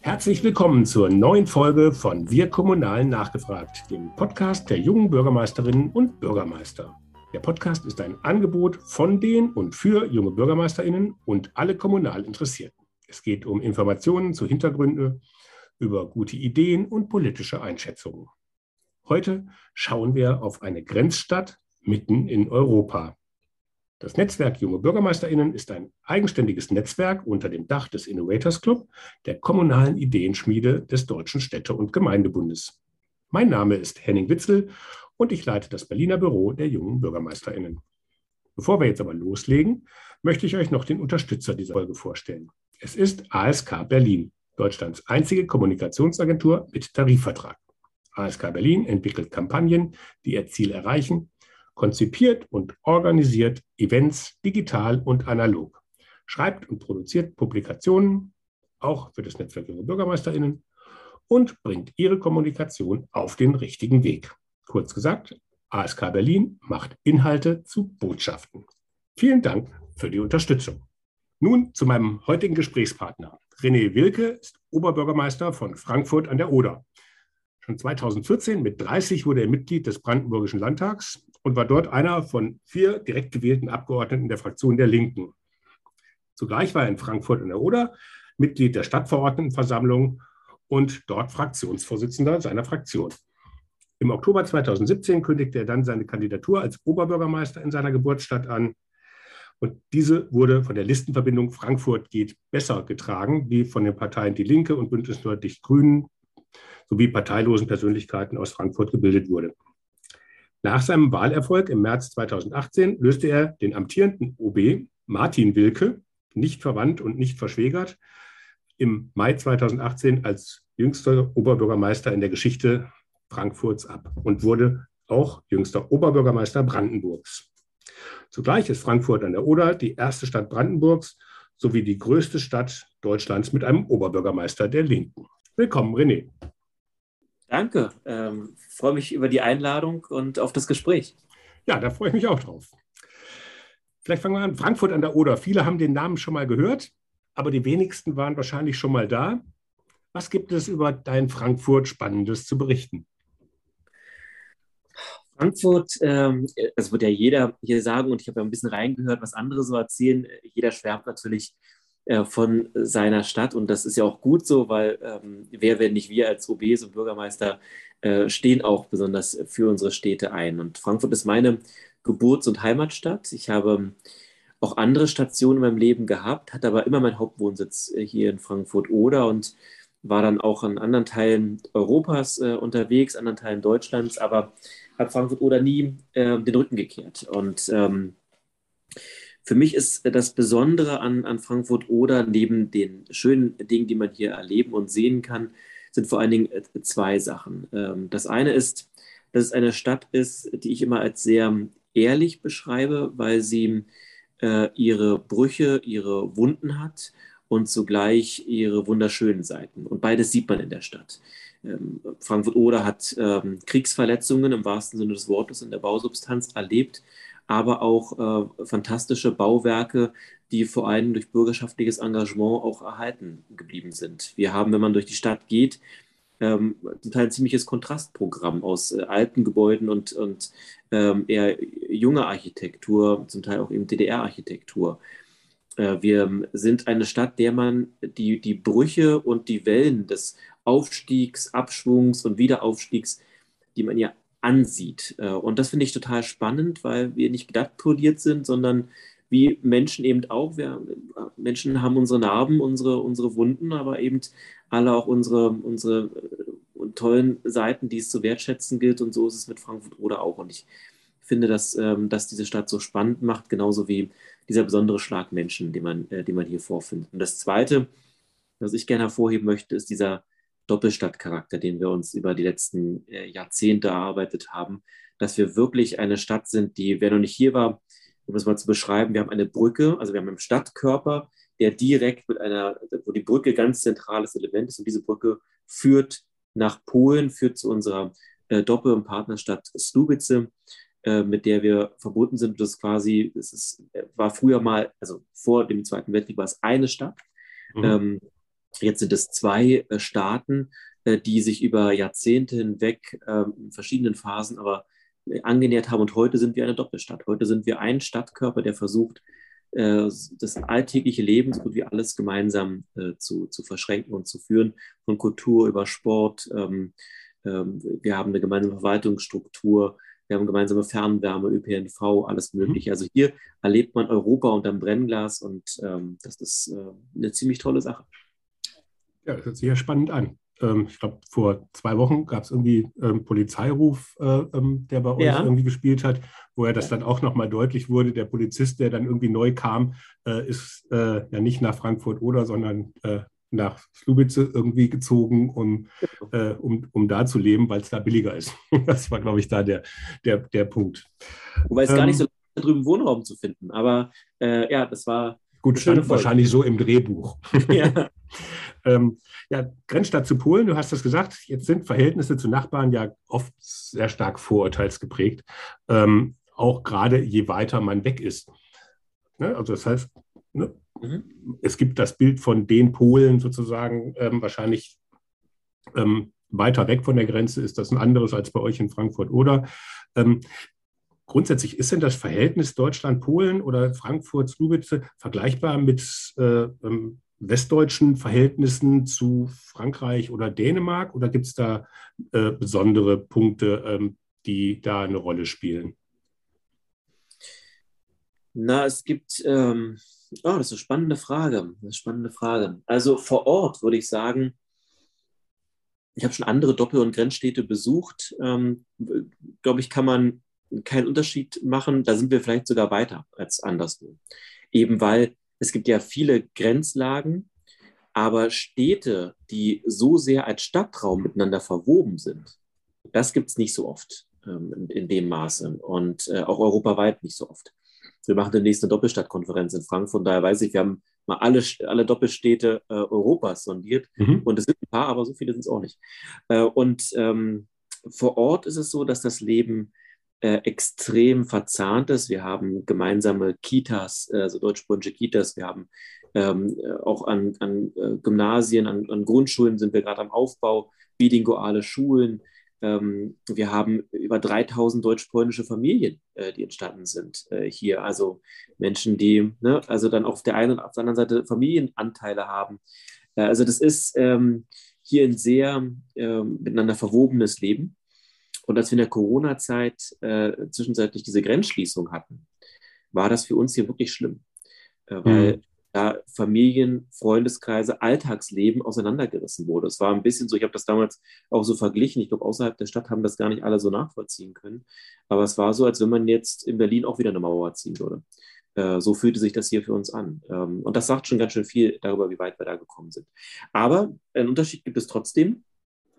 Herzlich willkommen zur neuen Folge von Wir Kommunalen nachgefragt, dem Podcast der jungen Bürgermeisterinnen und Bürgermeister. Der Podcast ist ein Angebot von den und für junge Bürgermeisterinnen und alle kommunal Interessierten. Es geht um Informationen zu Hintergründen, über gute Ideen und politische Einschätzungen. Heute schauen wir auf eine Grenzstadt mitten in Europa. Das Netzwerk Junge BürgermeisterInnen ist ein eigenständiges Netzwerk unter dem Dach des Innovators Club, der kommunalen Ideenschmiede des Deutschen Städte- und Gemeindebundes. Mein Name ist Henning Witzel und ich leite das Berliner Büro der jungen BürgermeisterInnen. Bevor wir jetzt aber loslegen, möchte ich euch noch den Unterstützer dieser Folge vorstellen. Es ist ASK Berlin, Deutschlands einzige Kommunikationsagentur mit Tarifvertrag. ASK Berlin entwickelt Kampagnen, die ihr Ziel erreichen, konzipiert und organisiert Events digital und analog, schreibt und produziert Publikationen, auch für das Netzwerk Junge BürgermeisterInnen, und bringt ihre Kommunikation auf den richtigen Weg. Kurz gesagt, ASK Berlin macht Inhalte zu Botschaften. Vielen Dank für die Unterstützung. Nun zu meinem heutigen Gesprächspartner. René Wilke ist Oberbürgermeister von Frankfurt an der Oder. Schon 2014 mit 30 wurde er Mitglied des Brandenburgischen Landtags und war dort einer von vier direkt gewählten Abgeordneten der Fraktion der Linken. Zugleich war er in Frankfurt an der Oder Mitglied der Stadtverordnetenversammlung und dort Fraktionsvorsitzender seiner Fraktion. Im Oktober 2017 kündigte er dann seine Kandidatur als Oberbürgermeister in seiner Geburtsstadt an. Und diese wurde von der Listenverbindung Frankfurt geht besser getragen, die von den Parteien Die Linke und Bündnis Nördlich Grünen sowie parteilosen Persönlichkeiten aus Frankfurt gebildet wurde. Nach seinem Wahlerfolg im März 2018 löste er den amtierenden OB Martin Wilke, nicht verwandt und nicht verschwägert, im Mai 2018 als jüngster Oberbürgermeister in der Geschichte Frankfurts ab und wurde auch jüngster Oberbürgermeister Brandenburgs. Zugleich ist Frankfurt an der Oder die erste Stadt Brandenburgs sowie die größte Stadt Deutschlands mit einem Oberbürgermeister der Linken. Willkommen, René. Danke. Ähm, freue mich über die Einladung und auf das Gespräch. Ja, da freue ich mich auch drauf. Vielleicht fangen wir an. Frankfurt an der Oder. Viele haben den Namen schon mal gehört, aber die wenigsten waren wahrscheinlich schon mal da. Was gibt es über dein Frankfurt Spannendes zu berichten? Frankfurt, ähm, das wird ja jeder hier sagen, und ich habe ja ein bisschen reingehört, was andere so erzählen. Jeder schwärmt natürlich äh, von seiner Stadt und das ist ja auch gut so, weil ähm, wer, wenn nicht wir als OBs und Bürgermeister, äh, stehen auch besonders für unsere Städte ein. Und Frankfurt ist meine Geburts- und Heimatstadt. Ich habe auch andere Stationen in meinem Leben gehabt, hatte aber immer meinen Hauptwohnsitz äh, hier in Frankfurt-Oder und war dann auch in anderen Teilen Europas äh, unterwegs, anderen Teilen Deutschlands, aber hat Frankfurt oder nie äh, den Rücken gekehrt. Und ähm, für mich ist das Besondere an, an Frankfurt oder neben den schönen Dingen, die man hier erleben und sehen kann, sind vor allen Dingen äh, zwei Sachen. Ähm, das eine ist, dass es eine Stadt ist, die ich immer als sehr ehrlich beschreibe, weil sie äh, ihre Brüche, ihre Wunden hat und zugleich ihre wunderschönen Seiten. Und beides sieht man in der Stadt. Ähm, Frankfurt-Oder hat ähm, Kriegsverletzungen im wahrsten Sinne des Wortes in der Bausubstanz erlebt, aber auch äh, fantastische Bauwerke, die vor allem durch bürgerschaftliches Engagement auch erhalten geblieben sind. Wir haben, wenn man durch die Stadt geht, ähm, zum Teil ein ziemliches Kontrastprogramm aus äh, alten Gebäuden und, und ähm, eher junger Architektur, zum Teil auch eben DDR-Architektur. Äh, wir sind eine Stadt, der man die, die Brüche und die Wellen des Aufstiegs, Abschwungs und Wiederaufstiegs, die man ja ansieht. Äh, und das finde ich total spannend, weil wir nicht glatt poliert sind, sondern wie Menschen eben auch. Wir, Menschen haben unsere Narben, unsere, unsere Wunden, aber eben alle auch unsere, unsere äh, tollen Seiten, die es zu wertschätzen gilt. Und so ist es mit Frankfurt oder auch. Und ich finde, dass, ähm, dass diese Stadt so spannend macht, genauso wie dieser besondere Schlag Menschen, den man, den man hier vorfindet. Und das Zweite, was ich gerne hervorheben möchte, ist dieser Doppelstadtcharakter, den wir uns über die letzten äh, Jahrzehnte erarbeitet haben, dass wir wirklich eine Stadt sind, die, wer noch nicht hier war, um es mal zu beschreiben, wir haben eine Brücke, also wir haben einen Stadtkörper, der direkt mit einer, wo die Brücke ganz zentrales Element ist und diese Brücke führt nach Polen, führt zu unserer äh, Doppel- und Partnerstadt Slubice, äh, mit der wir verbunden sind. Das quasi, das ist, war früher mal, also vor dem Zweiten Weltkrieg war es eine Stadt. Mhm. Ähm, Jetzt sind es zwei äh, Staaten, äh, die sich über Jahrzehnte hinweg ähm, in verschiedenen Phasen aber äh, angenähert haben. Und heute sind wir eine Doppelstadt. Heute sind wir ein Stadtkörper, der versucht, das alltägliche Leben so gut wie alles gemeinsam zu, zu verschränken und zu führen, von Kultur über Sport. Ähm, ähm, wir haben eine gemeinsame Verwaltungsstruktur, wir haben gemeinsame Fernwärme, ÖPNV, alles mhm. Mögliche. Also hier erlebt man Europa unterm Brennglas und das ist eine ziemlich tolle Sache. Ja, das hört sich ja spannend an. Ähm, ich glaube, vor zwei Wochen gab es irgendwie ähm, Polizeiruf, äh, ähm, der bei euch ja. irgendwie gespielt hat, wo er das dann auch nochmal deutlich wurde. Der Polizist, der dann irgendwie neu kam, äh, ist äh, ja nicht nach Frankfurt oder, sondern äh, nach Slubice irgendwie gezogen, um, genau. äh, um, um da zu leben, weil es da billiger ist. das war, glaube ich, da der, der, der Punkt. Wobei es ähm, gar nicht so leicht drüben Wohnraum zu finden. Aber äh, ja, das war. Gut, stand wahrscheinlich so im Drehbuch. Ja. Ähm, ja, Grenzstadt zu Polen, du hast das gesagt, jetzt sind Verhältnisse zu Nachbarn ja oft sehr stark vorurteilsgeprägt, ähm, auch gerade je weiter man weg ist. Ne? Also das heißt, ne? mhm. es gibt das Bild von den Polen sozusagen ähm, wahrscheinlich ähm, weiter weg von der Grenze, ist das ein anderes als bei euch in Frankfurt oder ähm, grundsätzlich ist denn das Verhältnis Deutschland-Polen oder Frankfurt-Slubice vergleichbar mit äh, ähm, westdeutschen Verhältnissen zu Frankreich oder Dänemark oder gibt es da äh, besondere Punkte, ähm, die da eine Rolle spielen? Na, es gibt, ähm, oh, das ist eine spannende Frage. Eine spannende Frage. Also vor Ort würde ich sagen, ich habe schon andere Doppel- und Grenzstädte besucht. Ähm, Glaube ich, kann man keinen Unterschied machen. Da sind wir vielleicht sogar weiter als anderswo. Eben weil es gibt ja viele Grenzlagen, aber Städte, die so sehr als Stadtraum miteinander verwoben sind, das gibt es nicht so oft ähm, in, in, dem Maße und äh, auch europaweit nicht so oft. Wir machen demnächst eine Doppelstadtkonferenz in Frankfurt. Daher weiß ich, wir haben mal alle, alle Doppelstädte äh, Europas sondiert. Mhm. Und es sind ein paar, aber so viele sind es auch nicht. Äh, und ähm, vor Ort ist es so, dass das Leben äh, extrem verzahnt ist. Wir haben gemeinsame Kitas, äh, also deutschsprachige Kitas. Wir haben ähm, äh, auch an, an Gymnasien, an, an, Grundschulen sind wir gerade am Aufbau, bilinguale Schulen. Ähm, wir haben über 3000 deutsch-polnische Familien, äh, die entstanden sind äh, hier. Also Menschen, die ne, also dann auf der einen und auf der anderen Seite Familienanteile haben. also das ist ähm, hier ein sehr ähm, miteinander verwobenes Leben. Und als wir in der Corona-Zeit äh, zwischenzeitlich diese Grenzschließung hatten, war das für uns hier wirklich schlimm, äh, weil mhm. da Familien, Freundeskreise, Alltagsleben auseinandergerissen wurde. Es war ein bisschen so, ich habe das damals auch so verglichen. Ich glaube, außerhalb der Stadt haben das gar nicht alle so nachvollziehen können. Aber es war so, als wenn man jetzt in Berlin auch wieder eine Mauer ziehen würde. Äh, so fühlte sich das hier für uns an. Ähm, und das sagt schon ganz schön viel darüber, wie weit wir da gekommen sind. Aber einen Unterschied gibt es trotzdem.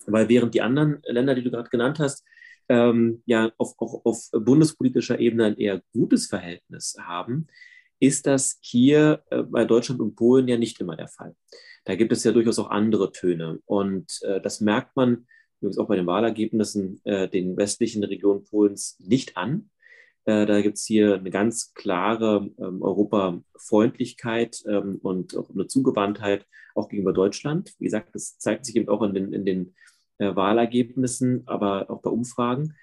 Weil während die anderen Länder, die du gerade genannt hast, ähm, ja auf, auch auf bundespolitischer Ebene ein eher gutes Verhältnis haben, ist das hier äh, bei Deutschland und Polen ja nicht immer der Fall. Da gibt es ja durchaus auch andere Töne. Und äh, das merkt man übrigens auch bei den Wahlergebnissen äh, den westlichen Regionen Polens nicht an. Äh, da gibt es hier eine ganz klare ähm, Europafreundlichkeit ähm, und auch eine Zugewandtheit auch gegenüber Deutschland. Wie gesagt, das zeigt sich eben auch in den, in den äh, Wahlergebnissen, aber auch bei Umfragen.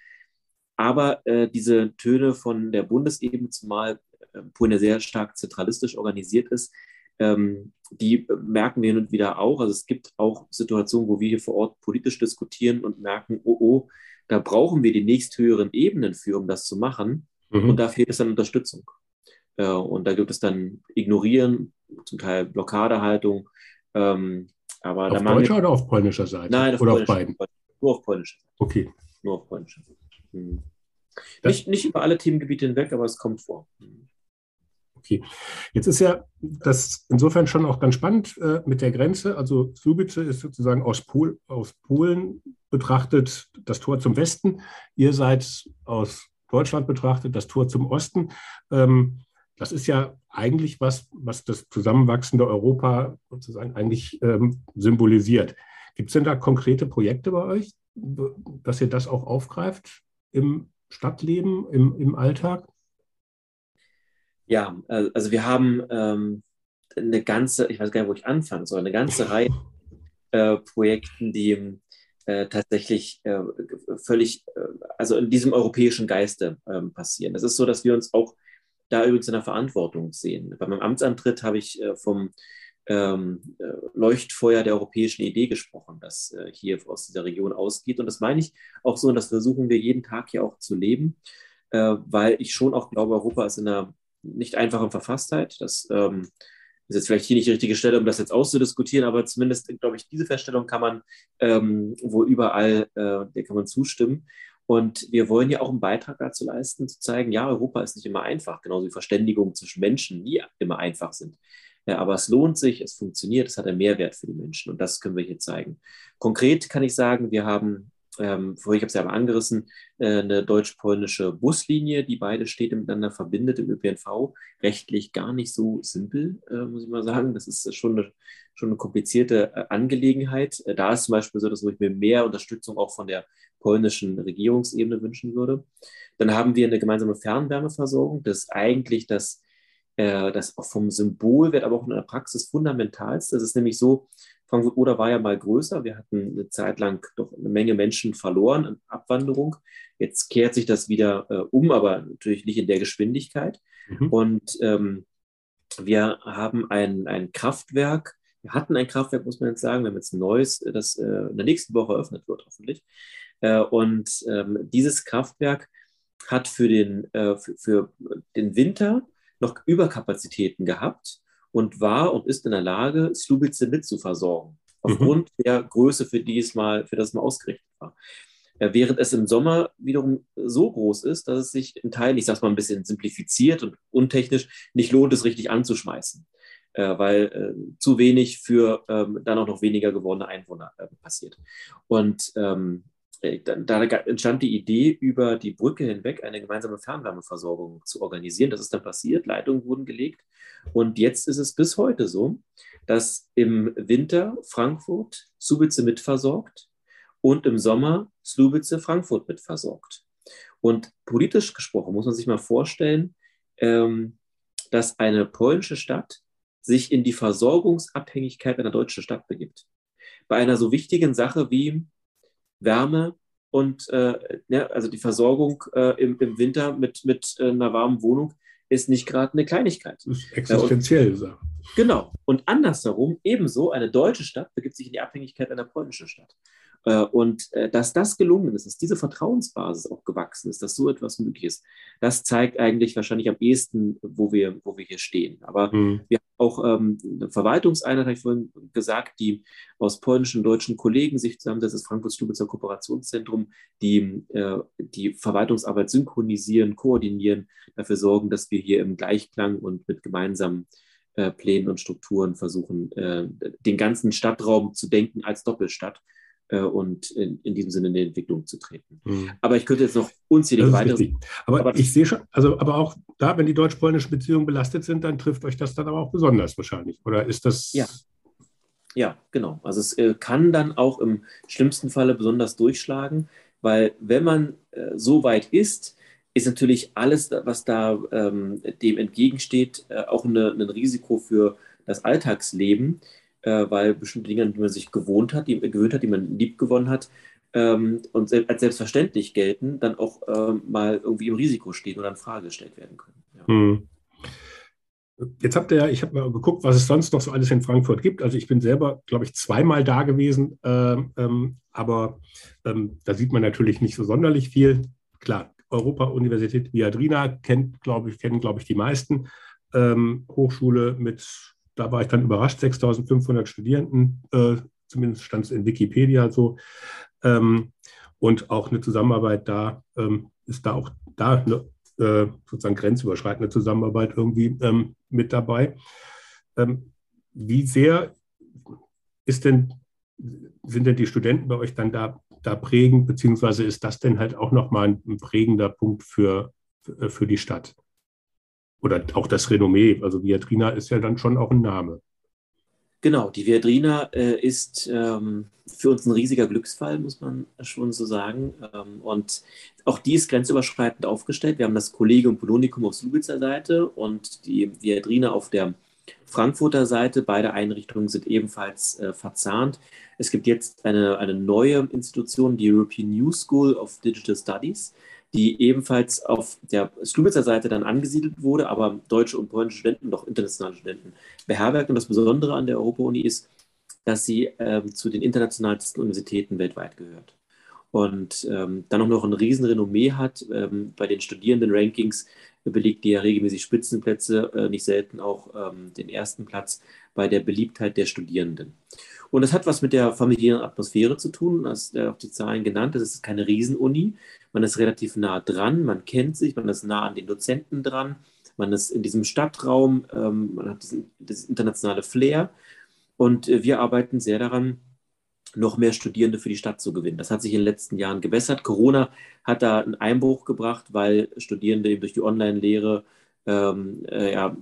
Aber äh, diese Töne von der Bundesebene, zumal äh, Polen ja sehr stark zentralistisch organisiert ist, ähm, die merken wir hin und wieder auch. Also es gibt auch Situationen, wo wir hier vor Ort politisch diskutieren und merken, oh, oh, da brauchen wir die nächsthöheren Ebenen für, um das zu machen. Mhm. Und da fehlt es dann Unterstützung. Äh, und da gibt es dann Ignorieren, zum Teil Blockadehaltung. Ähm, aber auf deutscher oder auf polnischer Seite? Nein, auf oder auf beiden? Nur auf polnischer Seite. Okay. Nur auf polnischer Seite. Mhm. Nicht, nicht über alle Themengebiete hinweg, aber es kommt vor. Mhm. Okay. Jetzt ist ja das insofern schon auch ganz spannend äh, mit der Grenze. Also Subice ist sozusagen aus, Pol aus Polen betrachtet das Tor zum Westen. Ihr seid aus Deutschland betrachtet das Tor zum Osten. Ähm, das ist ja eigentlich was, was das zusammenwachsende Europa sozusagen eigentlich ähm, symbolisiert. Gibt es denn da konkrete Projekte bei euch, dass ihr das auch aufgreift im Stadtleben, im, im Alltag? Ja, also wir haben ähm, eine ganze, ich weiß gar nicht, wo ich anfangen soll, eine ganze Reihe äh, Projekten, die äh, tatsächlich äh, völlig, äh, also in diesem europäischen Geiste ähm, passieren. Es ist so, dass wir uns auch da übrigens in der Verantwortung sehen. Bei meinem Amtsantritt habe ich äh, vom ähm, äh, Leuchtfeuer der europäischen Idee gesprochen, das hier aus dieser Region ausgeht. Und das meine ich auch so, und das versuchen wir jeden Tag hier auch zu leben, weil ich schon auch glaube, Europa ist in einer nicht einfachen Verfasstheit. Das ähm, ist jetzt vielleicht hier nicht die richtige Stelle, um das jetzt auszudiskutieren, aber zumindest, glaube ich, diese Feststellung kann man ähm, wohl überall, äh, der kann man zustimmen. Und wir wollen ja auch einen Beitrag dazu leisten, zu zeigen, ja, Europa ist nicht immer einfach, genauso wie Verständigungen zwischen Menschen nie immer einfach sind. Ja, aber es lohnt sich, es funktioniert, es hat einen Mehrwert für die Menschen und das können wir hier zeigen. Konkret kann ich sagen, wir haben ähm, vorher, ich habe es ja aber angerissen, äh, eine deutsch-polnische Buslinie, die beide Städte miteinander verbindet im ÖPNV. Rechtlich gar nicht so simpel, äh, muss ich mal sagen. Das ist schon eine, schon eine komplizierte äh, Angelegenheit. Äh, da ist zum Beispiel so, dass ich mir mehr Unterstützung auch von der polnischen Regierungsebene wünschen würde. Dann haben wir eine gemeinsame Fernwärmeversorgung. Das ist eigentlich das, äh, das vom Symbolwert, aber auch in der Praxis fundamentalste. Das ist nämlich so, Frankfurt Oder war ja mal größer. Wir hatten eine Zeit lang doch eine Menge Menschen verloren in Abwanderung. Jetzt kehrt sich das wieder äh, um, aber natürlich nicht in der Geschwindigkeit. Mhm. Und ähm, wir haben ein, ein Kraftwerk. Wir hatten ein Kraftwerk, muss man jetzt sagen. Wir haben jetzt ein neues, das äh, in der nächsten Woche eröffnet wird, hoffentlich. Äh, und ähm, dieses Kraftwerk hat für den, äh, für, für den Winter noch Überkapazitäten gehabt und war und ist in der Lage, Slubice mitzuversorgen, aufgrund mhm. der Größe, für die es mal, für das es mal ausgerichtet war. Äh, während es im Sommer wiederum so groß ist, dass es sich in Teilen, ich sage mal ein bisschen simplifiziert und untechnisch, nicht lohnt, es richtig anzuschmeißen, weil zu wenig für ähm, dann auch noch weniger gewordene Einwohner passiert. Und ähm, da entstand die Idee, über die Brücke hinweg eine gemeinsame Fernwärmeversorgung zu organisieren. Das ist dann passiert, Leitungen wurden gelegt. Und jetzt ist es bis heute so, dass im Winter Frankfurt Subice mitversorgt und im Sommer Slubice Frankfurt mitversorgt. Und politisch gesprochen muss man sich mal vorstellen, ähm, dass eine polnische Stadt sich in die Versorgungsabhängigkeit einer deutschen Stadt begibt. Bei einer so wichtigen Sache wie Wärme und äh, ja, also die Versorgung äh, im, im, Winter mit, mit äh, einer warmen Wohnung ist nicht gerade eine Kleinigkeit. Das ist existenziell. Und, genau. Und andersherum, ebenso, eine deutsche Stadt begibt sich in die Abhängigkeit einer polnischen Stadt. Äh, und äh, dass das gelungen ist, dass diese Vertrauensbasis auch gewachsen ist, dass so etwas möglich ist, das zeigt eigentlich wahrscheinlich am ehesten, wo wir, wo wir hier stehen. Aber mhm. wir haben auch ähm, eine Verwaltungseinheit, habe ich vorhin gesagt, die aus polnischen und deutschen Kollegen sich zusammen, das ist Frankfurt-Stubitzer Kooperationszentrum, die äh, die Verwaltungsarbeit synchronisieren, koordinieren, dafür sorgen, dass wir hier im Gleichklang und mit gemeinsamen äh, Plänen und Strukturen versuchen, äh, den ganzen Stadtraum zu denken als Doppelstadt und in, in, diesem Sinne in die Entwicklung zu treten. Mhm. Aber ich könnte jetzt noch unzählige weitere. Aber, aber, ich sehe schon, also aber auch da, wenn die deutsch-polnischen Beziehungen belastet sind, dann trifft euch das dann aber auch besonders wahrscheinlich. Oder ist das. Ja. Ja, genau. Also es äh, kann dann auch im schlimmsten Falle besonders durchschlagen, weil wenn man äh, so weit ist, ist natürlich alles, was da ähm, dem entgegensteht, äh, auch ein Risiko für das Alltagsleben äh, weil bestimmte Dinge, an die man sich gewohnt hat, die, gewöhnt hat, die man lieb gewonnen hat ähm, und als selbstverständlich gelten, dann auch ähm, mal irgendwie im Risiko stehen oder in Frage gestellt werden können. Ja. Hm. Jetzt habt ihr ja, ich habe mal geguckt, was es sonst noch so alles in Frankfurt gibt. Also ich bin selber, glaube ich, zweimal da gewesen, äh, ähm, aber ähm, da sieht man natürlich nicht so sonderlich viel. Klar, Europa-Universität Viadrina kennt, glaube ich, kennen, glaube ich, die meisten. Ähm, Hochschule mit da war ich dann überrascht, 6500 Studierenden, äh, zumindest stand es in Wikipedia so. Ähm, und auch eine Zusammenarbeit da, ähm, ist da auch da eine äh, sozusagen grenzüberschreitende Zusammenarbeit irgendwie ähm, mit dabei. Ähm, wie sehr ist denn, sind denn die Studenten bei euch dann da, da prägend, beziehungsweise ist das denn halt auch nochmal ein, prägender Punkt für, für die Stadt? Oder auch das Renommee. Also Viadrina ist ja dann schon auch ein Name. Genau, die Viadrina äh, ist ähm, für uns ein riesiger Glücksfall, muss man schon so sagen. Ähm, und auch die ist grenzüberschreitend aufgestellt. Wir haben das Kollegium Polonikum auf Slubitzer Seite und die Viadrina auf der Frankfurter Seite. Beide Einrichtungen sind ebenfalls äh, verzahnt. Es gibt jetzt eine, eine neue Institution, die European New School of Digital Studies, die ebenfalls auf der Strubitzer Seite dann angesiedelt wurde, aber deutsche und polnische Studenten auch internationale Studenten beherbergt. Und das Besondere an der Europa-Uni ist, dass sie ähm, zu den internationalsten Universitäten weltweit gehört. Und ähm, dann auch noch ein Riesenrenommee hat ähm, bei den Studierenden-Rankings, belegt die ja regelmäßig Spitzenplätze, äh, nicht selten auch ähm, den ersten Platz bei der Beliebtheit der Studierenden. Und das hat was mit der familiären Atmosphäre zu tun, hast ja auch die Zahlen genannt. Das ist keine Riesenuni. Man ist relativ nah dran, man kennt sich, man ist nah an den Dozenten dran, man ist in diesem Stadtraum, ähm, man hat diesen, das internationale Flair. Und äh, wir arbeiten sehr daran, noch mehr Studierende für die Stadt zu gewinnen. Das hat sich in den letzten Jahren gebessert. Corona hat da einen Einbruch gebracht, weil Studierende eben durch die Online-Lehre ähm, äh, ja,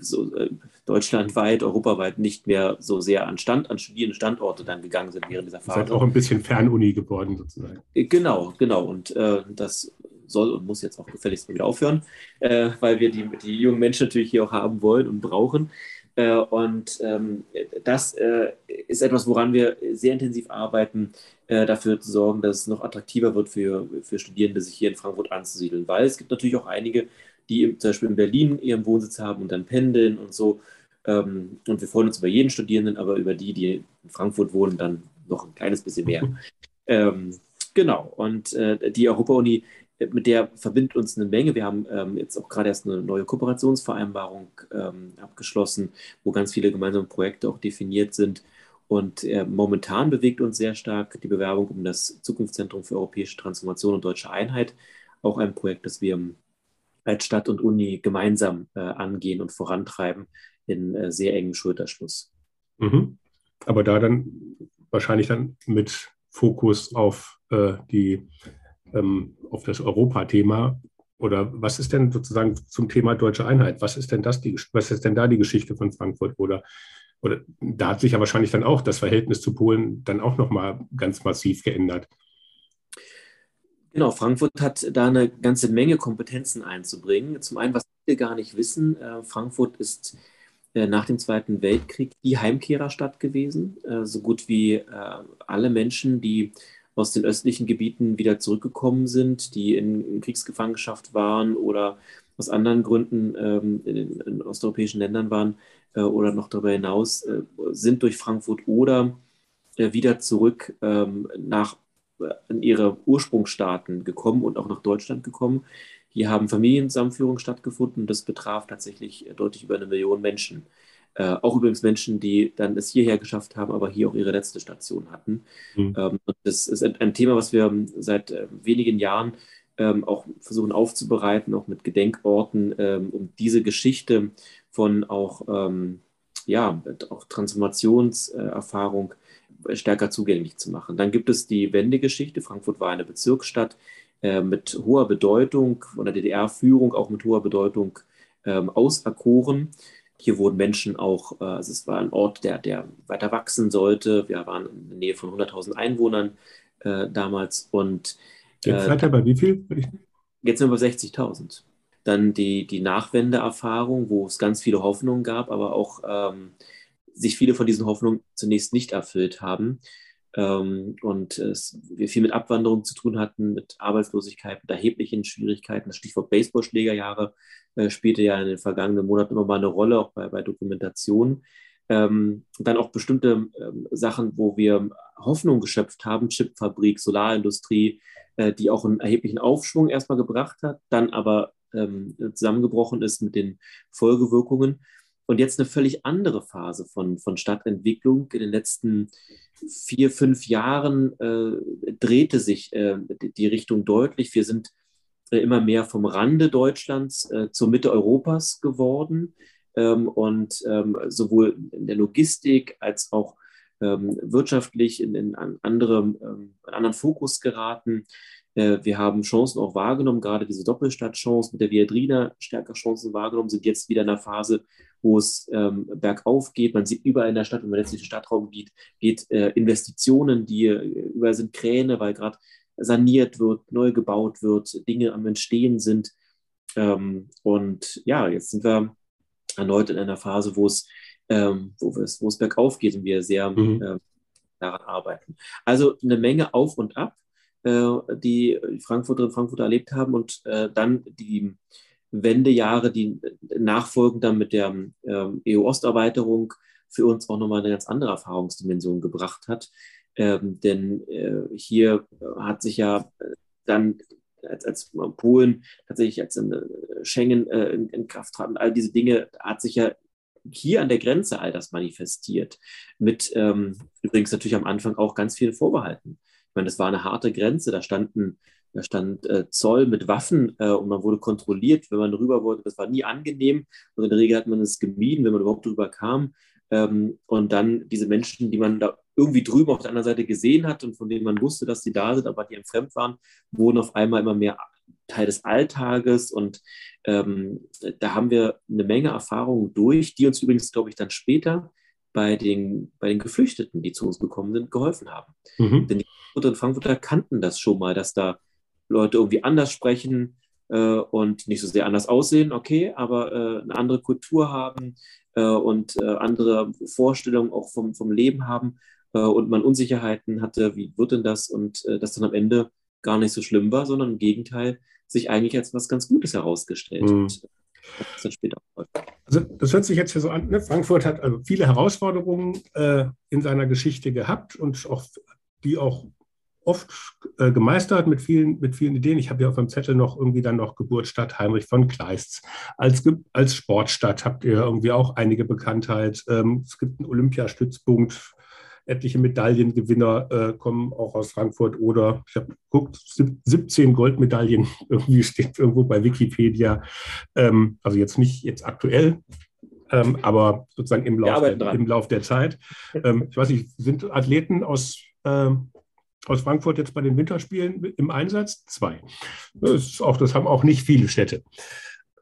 so, äh, deutschlandweit, europaweit nicht mehr so sehr an Stand, an studierende Standorte dann gegangen sind während dieser Phase. Seid auch ein bisschen Fernuni geworden sozusagen. Äh, genau, genau. Und äh, das soll und muss jetzt auch gefälligst mal wieder aufhören, äh, weil wir die, die jungen Menschen natürlich hier auch haben wollen und brauchen. Äh, und ähm, das ist etwas, woran wir sehr intensiv arbeiten, dafür zu sorgen, dass es noch attraktiver wird für, für Studierende, sich hier in Frankfurt anzusiedeln. Weil es gibt natürlich auch einige, die zum Beispiel in Berlin ihren Wohnsitz haben und dann pendeln und so. Ähm, und wir freuen uns über jeden Studierenden, aber über die, die in Frankfurt wohnen, dann noch ein kleines bisschen mehr. ähm, genau, und äh, die Europa-Uni, mit der verbindet uns eine Menge. Wir haben ähm, jetzt auch gerade erst eine neue Kooperationsvereinbarung ähm, abgeschlossen, wo ganz viele gemeinsame Projekte auch definiert sind. Und äh, momentan bewegt uns sehr stark die Bewerbung um das Zukunftszentrum für europäische Transformation und deutsche Einheit. Auch ein Projekt, das wir als Stadt und Uni gemeinsam äh, angehen und vorantreiben in äh, sehr engem Schulterschluss. Mhm. Aber da dann wahrscheinlich dann mit Fokus auf äh, die ähm, auf das Europa-Thema oder was ist denn sozusagen zum Thema deutsche Einheit? Was ist denn das die, was ist denn da die Geschichte von Frankfurt oder oder da hat sich ja wahrscheinlich dann auch das Verhältnis zu Polen dann auch nochmal ganz massiv geändert. Genau, Frankfurt hat da eine ganze Menge Kompetenzen einzubringen. Zum einen, was wir gar nicht wissen, äh, Frankfurt ist äh, nach dem Zweiten Weltkrieg die Heimkehrerstadt gewesen. Äh, so gut wie alle Menschen, die aus den östlichen Gebieten wieder zurückgekommen sind, die in, Kriegsgefangenschaft waren oder aus anderen Gründen ähm, in, in, osteuropäischen Ländern waren äh, oder noch darüber hinaus, äh, sind durch Frankfurt oder wieder zurück ähm, nach in ihre Ursprungsstaaten gekommen und auch nach Deutschland gekommen. Hier haben Familienzusammenführungen stattgefunden. Das betraf tatsächlich deutlich über eine Million Menschen. Äh, auch übrigens Menschen, die dann es hierher geschafft haben, aber hier auch ihre letzte Station hatten. Mhm. Ähm, das ist ein, Thema, was wir seit äh, wenigen Jahren ähm, auch versuchen aufzubereiten, auch mit Gedenkorten, ähm, um diese Geschichte von auch, ähm, ja, auch Transformationserfahrung stärker zugänglich zu machen. Dann gibt es die Wendegeschichte. Frankfurt war eine Bezirksstadt äh, mit hoher Bedeutung, von der DDR-Führung auch mit hoher Bedeutung ähm, auserkoren. Hier wurden Menschen auch, äh, also es war ein Ort, der, der weiter wachsen sollte. Wir waren in der Nähe von 100.000 Einwohnern äh, damals. Und, jetzt seid ihr bei wie viel? Jetzt sind wir bei 60.000. Dann die, die Nachwendeerfahrung, wo es ganz viele Hoffnungen gab, aber auch ähm, sich viele von diesen Hoffnungen zunächst nicht erfüllt haben. Ähm, und es, wir viel mit Abwanderung zu tun hatten, mit Arbeitslosigkeit, mit erheblichen Schwierigkeiten. Das Stichwort Baseballschlägerjahre äh, spielte ja in den vergangenen Monaten immer mal eine Rolle, auch bei, bei Dokumentation. Ähm, dann auch bestimmte ähm, Sachen, wo wir Hoffnung geschöpft haben, Chipfabrik, Solarindustrie, äh, die auch einen erheblichen Aufschwung erstmal gebracht hat, dann aber ähm, zusammengebrochen ist mit den Folgewirkungen. Und jetzt eine völlig andere Phase von, von Stadtentwicklung. In den letzten vier, fünf Jahren äh, drehte sich äh, die Richtung deutlich. Wir sind äh, immer mehr vom Rande Deutschlands äh, zur Mitte Europas geworden. Ähm, und ähm, sowohl in der Logistik als auch ähm, wirtschaftlich in, in, andere, ähm, einen anderen Fokus geraten. Äh, wir haben Chancen auch wahrgenommen, gerade diese Doppelstadtchance mit der Viadrina stärker Chancen wahrgenommen, sind jetzt wieder in einer Phase, wo es ähm, bergauf geht. Man sieht überall in der Stadt, wenn man jetzt durch den Stadtraum geht, geht äh, Investitionen, die äh, überall sind Kräne, weil gerade saniert wird, neu gebaut wird, Dinge am Entstehen sind. Ähm, und ja, jetzt sind wir erneut in einer Phase, wo es, ähm, wo es, wo es bergauf geht und wir sehr mhm. äh, daran arbeiten. Also eine Menge auf und ab, die Frankfurter und Frankfurter erlebt haben und äh, dann die Wendejahre, die nachfolgen dann mit der ähm, EU-Osterweiterung für uns auch nochmal eine ganz andere Erfahrungsdimension gebracht hat. Ähm, denn äh, hier hat sich ja dann als, als Polen tatsächlich als in, Schengen äh, in, in, Kraft trat und all diese Dinge, hat sich ja hier an der Grenze all das manifestiert. Mit ähm, übrigens natürlich am Anfang auch ganz vielen Vorbehalten. Ich meine, das war eine harte Grenze, da standen da stand äh, Zoll mit Waffen äh, und man wurde kontrolliert, wenn man rüber wollte. Das war nie angenehm und in der Regel hat man es gemieden, wenn man überhaupt drüber kam. Ähm, und dann diese Menschen, die man da irgendwie drüben auf der anderen Seite gesehen hat und von denen man wusste, dass sie da sind, aber die fremd waren, wurden auf einmal immer mehr Teil des Alltages. Und ähm, da haben wir eine Menge Erfahrungen durch, die uns übrigens, glaube ich, dann später bei den, bei den Geflüchteten, die zu uns gekommen sind, geholfen haben. Mhm. Denn die und Frankfurter kannten das schon mal, dass da Leute irgendwie anders sprechen äh, und nicht so sehr anders aussehen, okay, aber äh, eine andere Kultur haben äh, und äh, andere Vorstellungen auch vom, vom Leben haben äh, und man Unsicherheiten hatte, wie wird denn das und äh, das dann am Ende gar nicht so schlimm war, sondern im Gegenteil sich eigentlich als was ganz Gutes herausgestellt mhm. hat. Das also das hört sich jetzt hier so an. Ne? Frankfurt hat also viele Herausforderungen in seiner Geschichte gehabt und auch die auch oft äh, gemeistert mit vielen, mit vielen Ideen. Ich habe ja auf dem Zettel noch irgendwie dann noch Geburtsstadt Heinrich von Kleists. Als, als Sportstadt habt ihr irgendwie auch einige Bekanntheit. Ähm, es gibt einen Olympiastützpunkt. Etliche Medaillengewinner äh, kommen auch aus Frankfurt oder ich habe geguckt, 17 Goldmedaillen irgendwie steht irgendwo bei Wikipedia. Ähm, also jetzt nicht jetzt aktuell, ähm, aber sozusagen im Lauf, der, im Lauf der Zeit. Ähm, ich weiß nicht, sind Athleten aus ähm, aus Frankfurt jetzt bei den Winterspielen im Einsatz? Zwei. Das, auch, das haben auch nicht viele Städte.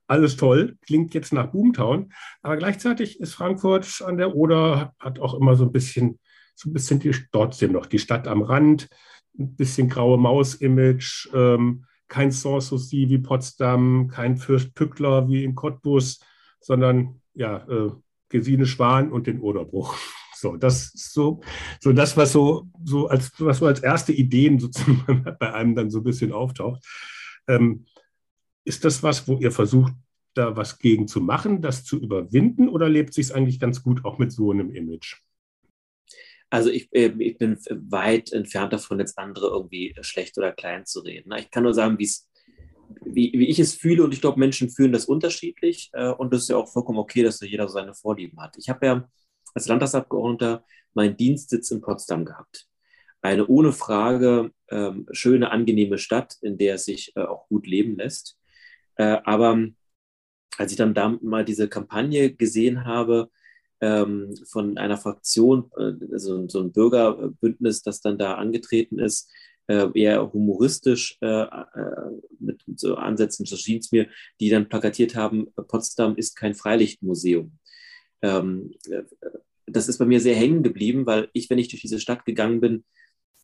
Alles toll, klingt jetzt nach Boomtown, aber gleichzeitig ist Frankfurt an der Oder, hat auch immer so ein bisschen, so ein bisschen die, trotzdem noch die Stadt am Rand, ein bisschen graue Maus-Image, ähm, kein Sanssouci wie Potsdam, kein Fürst Pückler wie in Cottbus, sondern ja, äh, Gesine Schwan und den Oderbruch. So, das so, so das, was so, so als, was so als erste Ideen sozusagen bei einem dann so ein bisschen auftaucht. Ähm, ist das was, wo ihr versucht, da was gegen zu machen, das zu überwinden, oder lebt sich eigentlich ganz gut auch mit so einem Image? Also ich, äh, ich, bin weit entfernt davon, jetzt andere irgendwie schlecht oder klein zu reden. Ich kann nur sagen, wie, wie ich es fühle und ich glaube, Menschen fühlen das unterschiedlich äh, und das ist ja auch vollkommen okay, dass jeder seine Vorlieben hat. Ich habe ja als Landtagsabgeordneter meinen Dienstsitz in Potsdam gehabt. Eine ohne Frage ähm, schöne, angenehme Stadt, in der es sich äh, auch gut leben lässt. Äh, aber als ich dann da mal diese Kampagne gesehen habe ähm, von einer Fraktion, äh, also so ein Bürgerbündnis, das dann da angetreten ist, äh, eher humoristisch äh, äh, mit, so Ansätzen, so schien es mir, die dann plakatiert haben, Potsdam ist kein Freilichtmuseum ähm, äh, das ist bei mir sehr hängen geblieben, weil ich, wenn ich durch diese Stadt gegangen bin,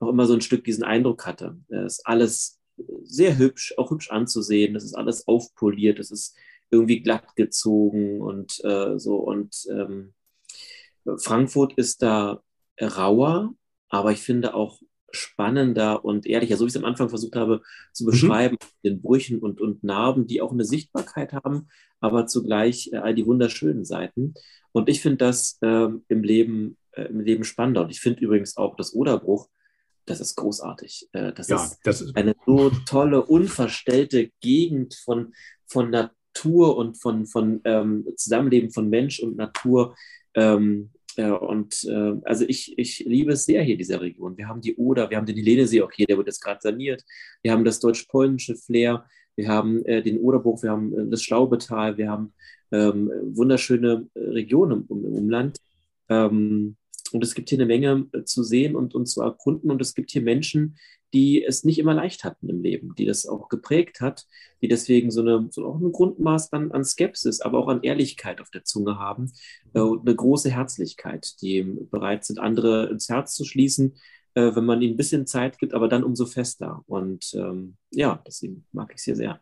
auch immer so ein Stück diesen Eindruck hatte. Es ist alles sehr hübsch, auch hübsch anzusehen. Es ist alles aufpoliert, es ist irgendwie glatt gezogen und äh, so. Und ähm, Frankfurt ist da rauer, aber ich finde auch spannender und ehrlicher, so wie ich es am Anfang versucht habe zu mhm. beschreiben, mhm. den Brüchen und, und Narben, die auch eine Sichtbarkeit haben, aber zugleich äh, all die wunderschönen Seiten. Und ich finde das äh, im, Leben, äh, im Leben spannender. Und ich finde übrigens auch das Oderbruch, das ist großartig. Äh, das, ja, ist das, ist eine so tolle, unverstellte Gegend von, von Natur und von, von ähm, Zusammenleben von Mensch und Natur. Ähm, äh, und äh, also ich, ich liebe es sehr hier, diese Region. Wir haben die Oder, wir haben den Helene-See auch hier, der wird jetzt gerade saniert. Wir haben das deutsch-polnische Flair, wir haben äh, den Oderbruch, wir haben äh, das Schlaubetal, wir haben ähm, wunderschöne äh, Regionen im, im Umland. Ähm, und es gibt hier eine Menge äh, zu sehen und, und zu erkunden. Und es gibt hier Menschen, die es nicht immer leicht hatten im Leben, die das auch geprägt hat, die deswegen so, eine, so auch ein Grundmaß an, an Skepsis, aber auch an Ehrlichkeit auf der Zunge haben äh, eine große Herzlichkeit, die bereit sind, andere ins Herz zu schließen, äh, wenn man ihnen ein bisschen Zeit gibt, aber dann umso fester. Und ähm, ja, deswegen mag ich es hier sehr.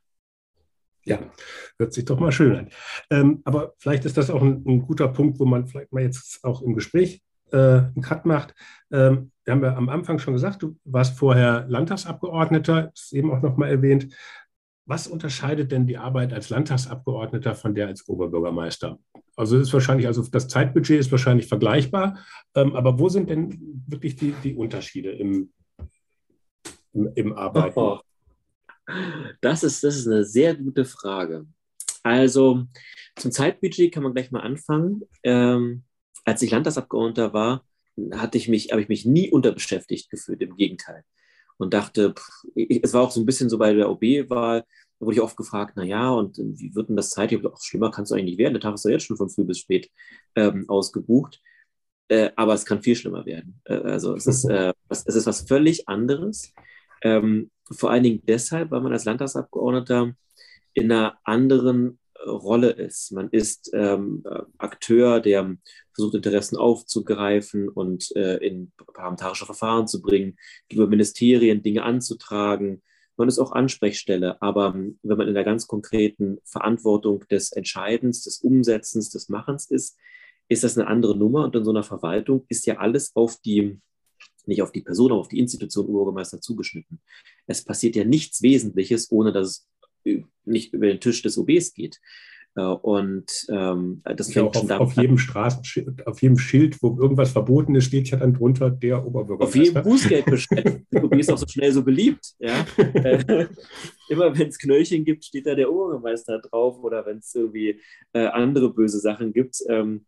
Ja, hört sich doch mal schön an. Ähm, aber vielleicht ist das auch ein, ein, guter Punkt, wo man vielleicht mal jetzt auch im Gespräch äh, einen Cut macht. Ähm, wir haben ja am Anfang schon gesagt, du warst vorher Landtagsabgeordneter, ist eben auch nochmal erwähnt. Was unterscheidet denn die Arbeit als Landtagsabgeordneter von der als Oberbürgermeister? Also ist wahrscheinlich, also das Zeitbudget ist wahrscheinlich vergleichbar, ähm, aber wo sind denn wirklich die, die Unterschiede im, im, im Arbeiten? Oh, das ist, das ist eine sehr gute Frage. Also zum Zeitbudget kann man gleich mal anfangen. Ähm, als ich Landtagsabgeordneter war, hatte ich mich, habe ich mich nie unterbeschäftigt gefühlt, im Gegenteil. Und dachte, pff, ich, es war auch so ein bisschen so bei der OB-Wahl, da wurde ich oft gefragt, na ja, und wie wird denn das Zeit? Ich auch schlimmer kann es eigentlich nicht werden. Der Tag ist doch jetzt schon von früh bis spät ähm, ausgebucht. Äh, aber es kann viel schlimmer werden. Äh, also es ist, äh, es ist was völlig anderes. Ähm, vor allen Dingen deshalb, weil man als Landtagsabgeordneter in einer anderen Rolle ist. Man ist ähm, Akteur, der versucht, Interessen aufzugreifen und äh, in parlamentarische Verfahren zu bringen, über Ministerien Dinge anzutragen. Man ist auch Ansprechstelle, aber ähm, wenn man in der ganz konkreten Verantwortung des Entscheidens, des Umsetzens, des Machens ist, ist das eine andere Nummer. Und in so einer Verwaltung ist ja alles auf die nicht auf die Person, aber auf die Institution Bürgermeister zugeschnitten. Es passiert ja nichts Wesentliches, ohne dass es nicht über den Tisch des OBs geht. Äh, und ähm, das fängt ja, schon auf, auf jedem Straßenschild, auf jedem Schild, wo irgendwas verboten ist, steht ja dann drunter der Oberbürgermeister. Auf jedem Bußgeldbescheid. der OB ist auch so schnell so beliebt. Ja? Äh, immer wenn es Knöllchen gibt, steht da der Oberbürgermeister drauf oder wenn es irgendwie äh, andere böse Sachen gibt. Ähm,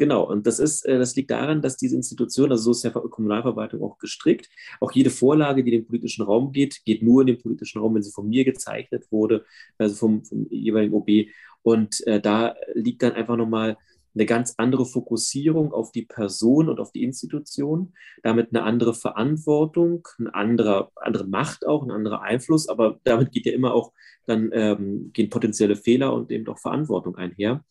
Genau, und das ist, äh, das liegt daran, dass diese Institution, also so ist ja Kommunalverwaltung auch gestrickt, auch jede Vorlage, die in den politischen Raum geht, geht nur in den politischen Raum, wenn sie von mir gezeichnet wurde, also vom, vom jeweiligen OB. Und äh, da liegt dann einfach nochmal eine ganz andere Fokussierung auf die Person und auf die Institution, damit eine andere Verantwortung, eine andere, andere Macht auch, ein anderer Einfluss, aber damit geht ja immer auch dann ähm, gehen potenzielle Fehler und eben auch Verantwortung einher.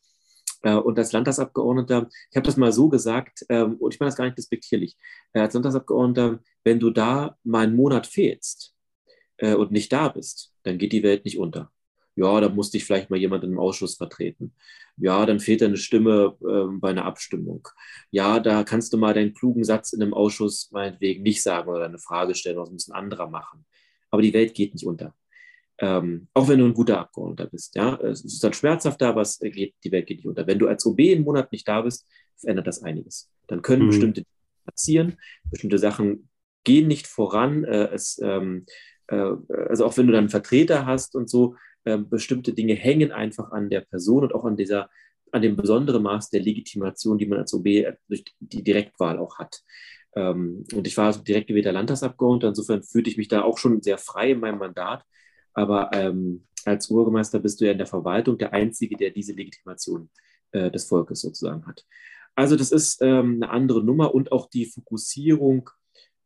Äh, und als Landtagsabgeordneter, ich habe das mal so gesagt, ähm, und ich meine das gar nicht despektierlich, äh, als Landtagsabgeordneter, wenn du da mal einen Monat fehlst äh, und nicht da bist, dann geht die Welt nicht unter. Ja, da musste ich vielleicht mal jemand im Ausschuss vertreten. Ja, dann fehlt eine Stimme äh, bei einer Abstimmung. Ja, da kannst du mal deinen klugen Satz in einem Ausschuss meinetwegen nicht sagen oder eine Frage stellen, was muss ein anderer machen. Aber die Welt geht nicht unter. Ähm, auch wenn du ein guter Abgeordneter bist. Ja? Es ist dann schmerzhafter, aber es geht, die Welt geht nicht unter. Wenn du als OB einen Monat nicht da bist, verändert das einiges. Dann können mhm. bestimmte Dinge passieren, bestimmte Sachen gehen nicht voran. Äh, es, ähm, äh, also auch wenn du dann einen Vertreter hast und so, äh, bestimmte Dinge hängen einfach an der Person und auch an dieser an dem besonderen Maß der Legitimation, die man als OB durch die Direktwahl auch hat. Ähm, und ich war also direkt gewählter Landtagsabgeordneter, insofern fühlte ich mich da auch schon sehr frei in meinem Mandat aber ähm, als Bürgermeister bist du ja in der Verwaltung der Einzige, der diese Legitimation äh, des Volkes sozusagen hat. Also das ist ähm, eine andere Nummer und auch die Fokussierung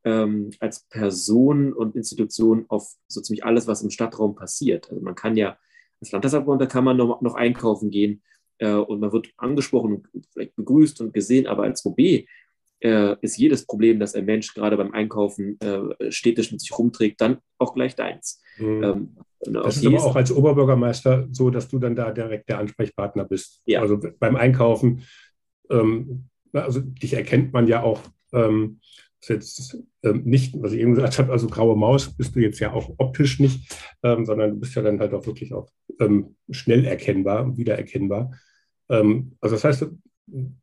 ähm, als Person und Institution auf so ziemlich alles, was im Stadtraum passiert. Also man kann ja als Landtagsabgeordneter kann man noch, noch einkaufen gehen äh, und man wird angesprochen und vielleicht begrüßt und gesehen, aber als OB äh, ist jedes Problem, das ein Mensch gerade beim Einkaufen äh, städtisch mit sich rumträgt, dann auch gleich deins. Mhm. Ähm, das ist aber auch als Oberbürgermeister so, dass du dann da direkt der Ansprechpartner bist. Ja. Also beim Einkaufen, ähm, also dich erkennt man ja auch ähm, jetzt ähm, nicht, was ich eben gesagt habe, also graue Maus bist du jetzt ja auch optisch nicht, ähm, sondern du bist ja dann halt auch wirklich auch ähm, schnell erkennbar, wiedererkennbar. Ähm, also das heißt,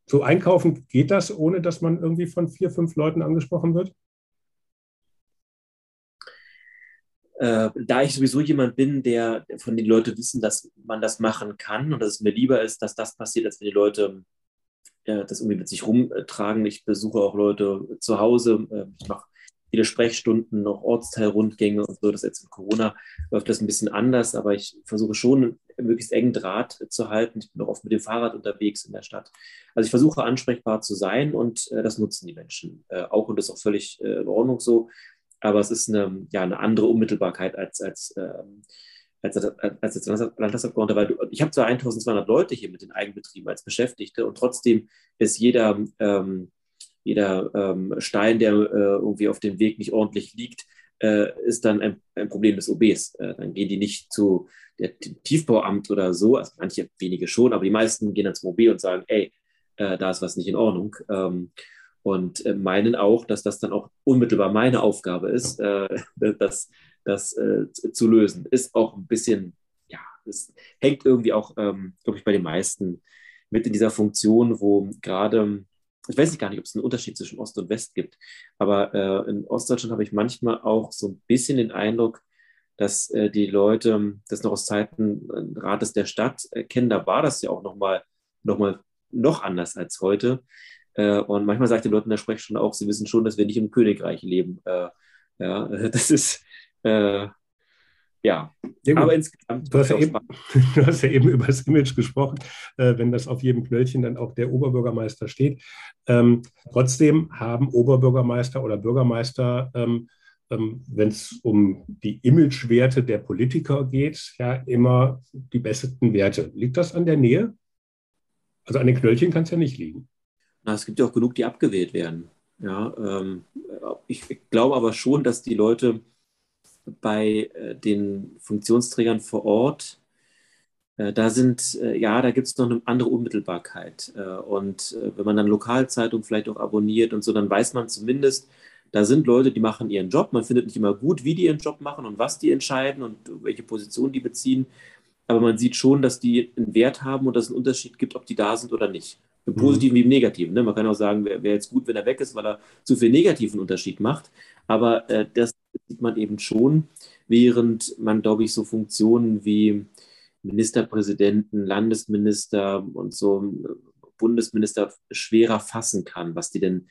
so einkaufen geht das, ohne dass man irgendwie von vier, fünf Leuten angesprochen wird? Äh, da ich sowieso jemand bin, der von den Leuten wissen, dass man das machen kann und dass es mir lieber ist, dass das passiert, als wenn die Leute äh, das irgendwie mit sich rumtragen. Ich besuche auch Leute zu Hause. Äh, ich mache viele Sprechstunden, noch Ortsteilrundgänge und so. Das jetzt in Corona läuft das ein bisschen anders, aber ich versuche schon möglichst engen Draht zu halten. Ich bin auch oft mit dem Fahrrad unterwegs in der Stadt. Also ich versuche ansprechbar zu sein und äh, das nutzen die Menschen äh, auch und das ist auch völlig äh, in Ordnung so. Aber es ist eine, ja, eine andere Unmittelbarkeit als, als, ähm, als, als, als Landtagsabgeordneter, weil du, ich habe zwar 1200 Leute hier mit den Eigenbetrieben als Beschäftigte und trotzdem ist jeder ähm, jeder ähm, Stein, der äh, irgendwie auf dem Weg nicht ordentlich liegt, äh, ist dann ein, ein, Problem des OBs. Äh, dann gehen die nicht zu der Tiefbauamt oder so, also manche wenige schon, aber die meisten gehen dann zum OB und sagen, ey, äh, da ist was nicht in Ordnung. Ähm, und äh, meinen auch, dass das dann auch unmittelbar meine Aufgabe ist, äh, das, das zu lösen. Ist auch ein bisschen, ja, es hängt irgendwie auch, ähm, glaube ich, bei den meisten mit in dieser Funktion, wo gerade ich weiß nicht gar nicht, ob es einen Unterschied zwischen Ost und West gibt, aber äh, in Ostdeutschland habe ich manchmal auch so ein bisschen den Eindruck, dass äh, die Leute das noch aus Zeiten äh, Rates der Stadt äh, kennen. Da war das ja auch nochmal noch mal, noch anders als heute. Äh, und manchmal sagt die Leute in der Sprechstunde auch, sie wissen schon, dass wir nicht im Königreich leben. Äh, ja, das ist ja, ja aber insgesamt. Du hast ja, eben, du hast ja eben über das Image gesprochen, äh, wenn das auf jedem Knöllchen dann auch der Oberbürgermeister steht. Ähm, trotzdem haben Oberbürgermeister oder Bürgermeister, ähm, ähm, wenn es um die Imagewerte der Politiker geht, ja immer die besten Werte. Liegt das an der Nähe? Also an den Knöllchen kann es ja nicht liegen. Na, es gibt ja auch genug, die abgewählt werden. Ja, ähm, ich, ich glaube aber schon, dass die Leute bei äh, den Funktionsträgern vor Ort, äh, da sind, äh, ja, da gibt es noch eine andere Unmittelbarkeit. und wenn man dann Lokalzeitung vielleicht auch abonniert und so, dann weiß man zumindest, da sind Leute, die machen ihren Job. Man findet nicht immer gut, wie die ihren Job machen und was die entscheiden und welche Position die beziehen. Aber man sieht schon, dass die einen Wert haben und dass es einen Unterschied gibt, ob die da sind oder nicht. Im Positiven mhm. wie im Negativen. Ne? Man kann auch sagen, wäre wär jetzt gut, wenn er weg ist, weil er zu viel negativen Unterschied macht. Aber äh, das sieht man eben schon, während man, glaube ich, so Funktionen wie Ministerpräsidenten, Landesminister und so Bundesminister schwerer fassen kann, was die denn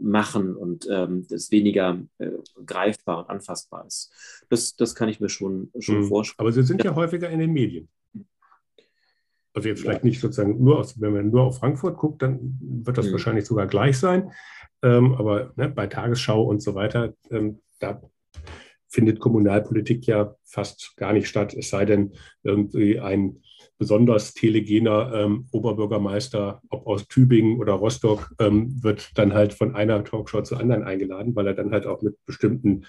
machen und ähm, das weniger äh, greifbar und anfassbar ist. Das, das kann ich mir schon, schon mhm. vorstellen. Aber sie sind ja. ja häufiger in den Medien. Also jetzt vielleicht ja. nicht sozusagen nur aus, wenn man nur auf Frankfurt guckt, dann wird das mhm. wahrscheinlich sogar gleich sein. Ähm, aber ne, bei Tagesschau und so weiter, ähm, da findet Kommunalpolitik ja fast gar nicht statt, es sei denn, irgendwie ein besonders telegener ähm, Oberbürgermeister, ob aus Tübingen oder Rostock, ähm, wird dann halt von einer Talkshow zur anderen eingeladen, weil er dann halt auch mit bestimmten,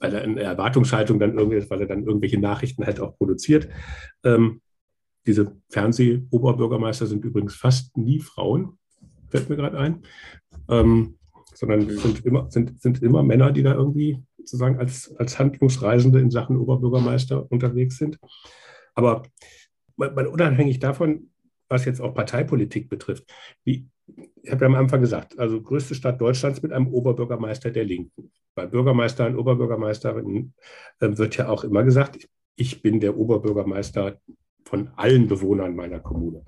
weil er eine Erwartungshaltung dann irgendwie, weil er dann irgendwelche Nachrichten halt auch produziert. Ähm, diese Fernseh-Oberbürgermeister sind übrigens fast nie Frauen, fällt mir gerade ein, ähm, sondern sind immer, sind, sind immer Männer, die da irgendwie sozusagen als, als Handlungsreisende in Sachen Oberbürgermeister unterwegs sind. Aber mal unabhängig davon, was jetzt auch Parteipolitik betrifft, wie, ich habe ja am Anfang gesagt, also größte Stadt Deutschlands mit einem Oberbürgermeister der Linken. Bei Bürgermeistern, Oberbürgermeisterinnen äh, wird ja auch immer gesagt, ich, ich bin der Oberbürgermeister von allen Bewohnern meiner Kommune.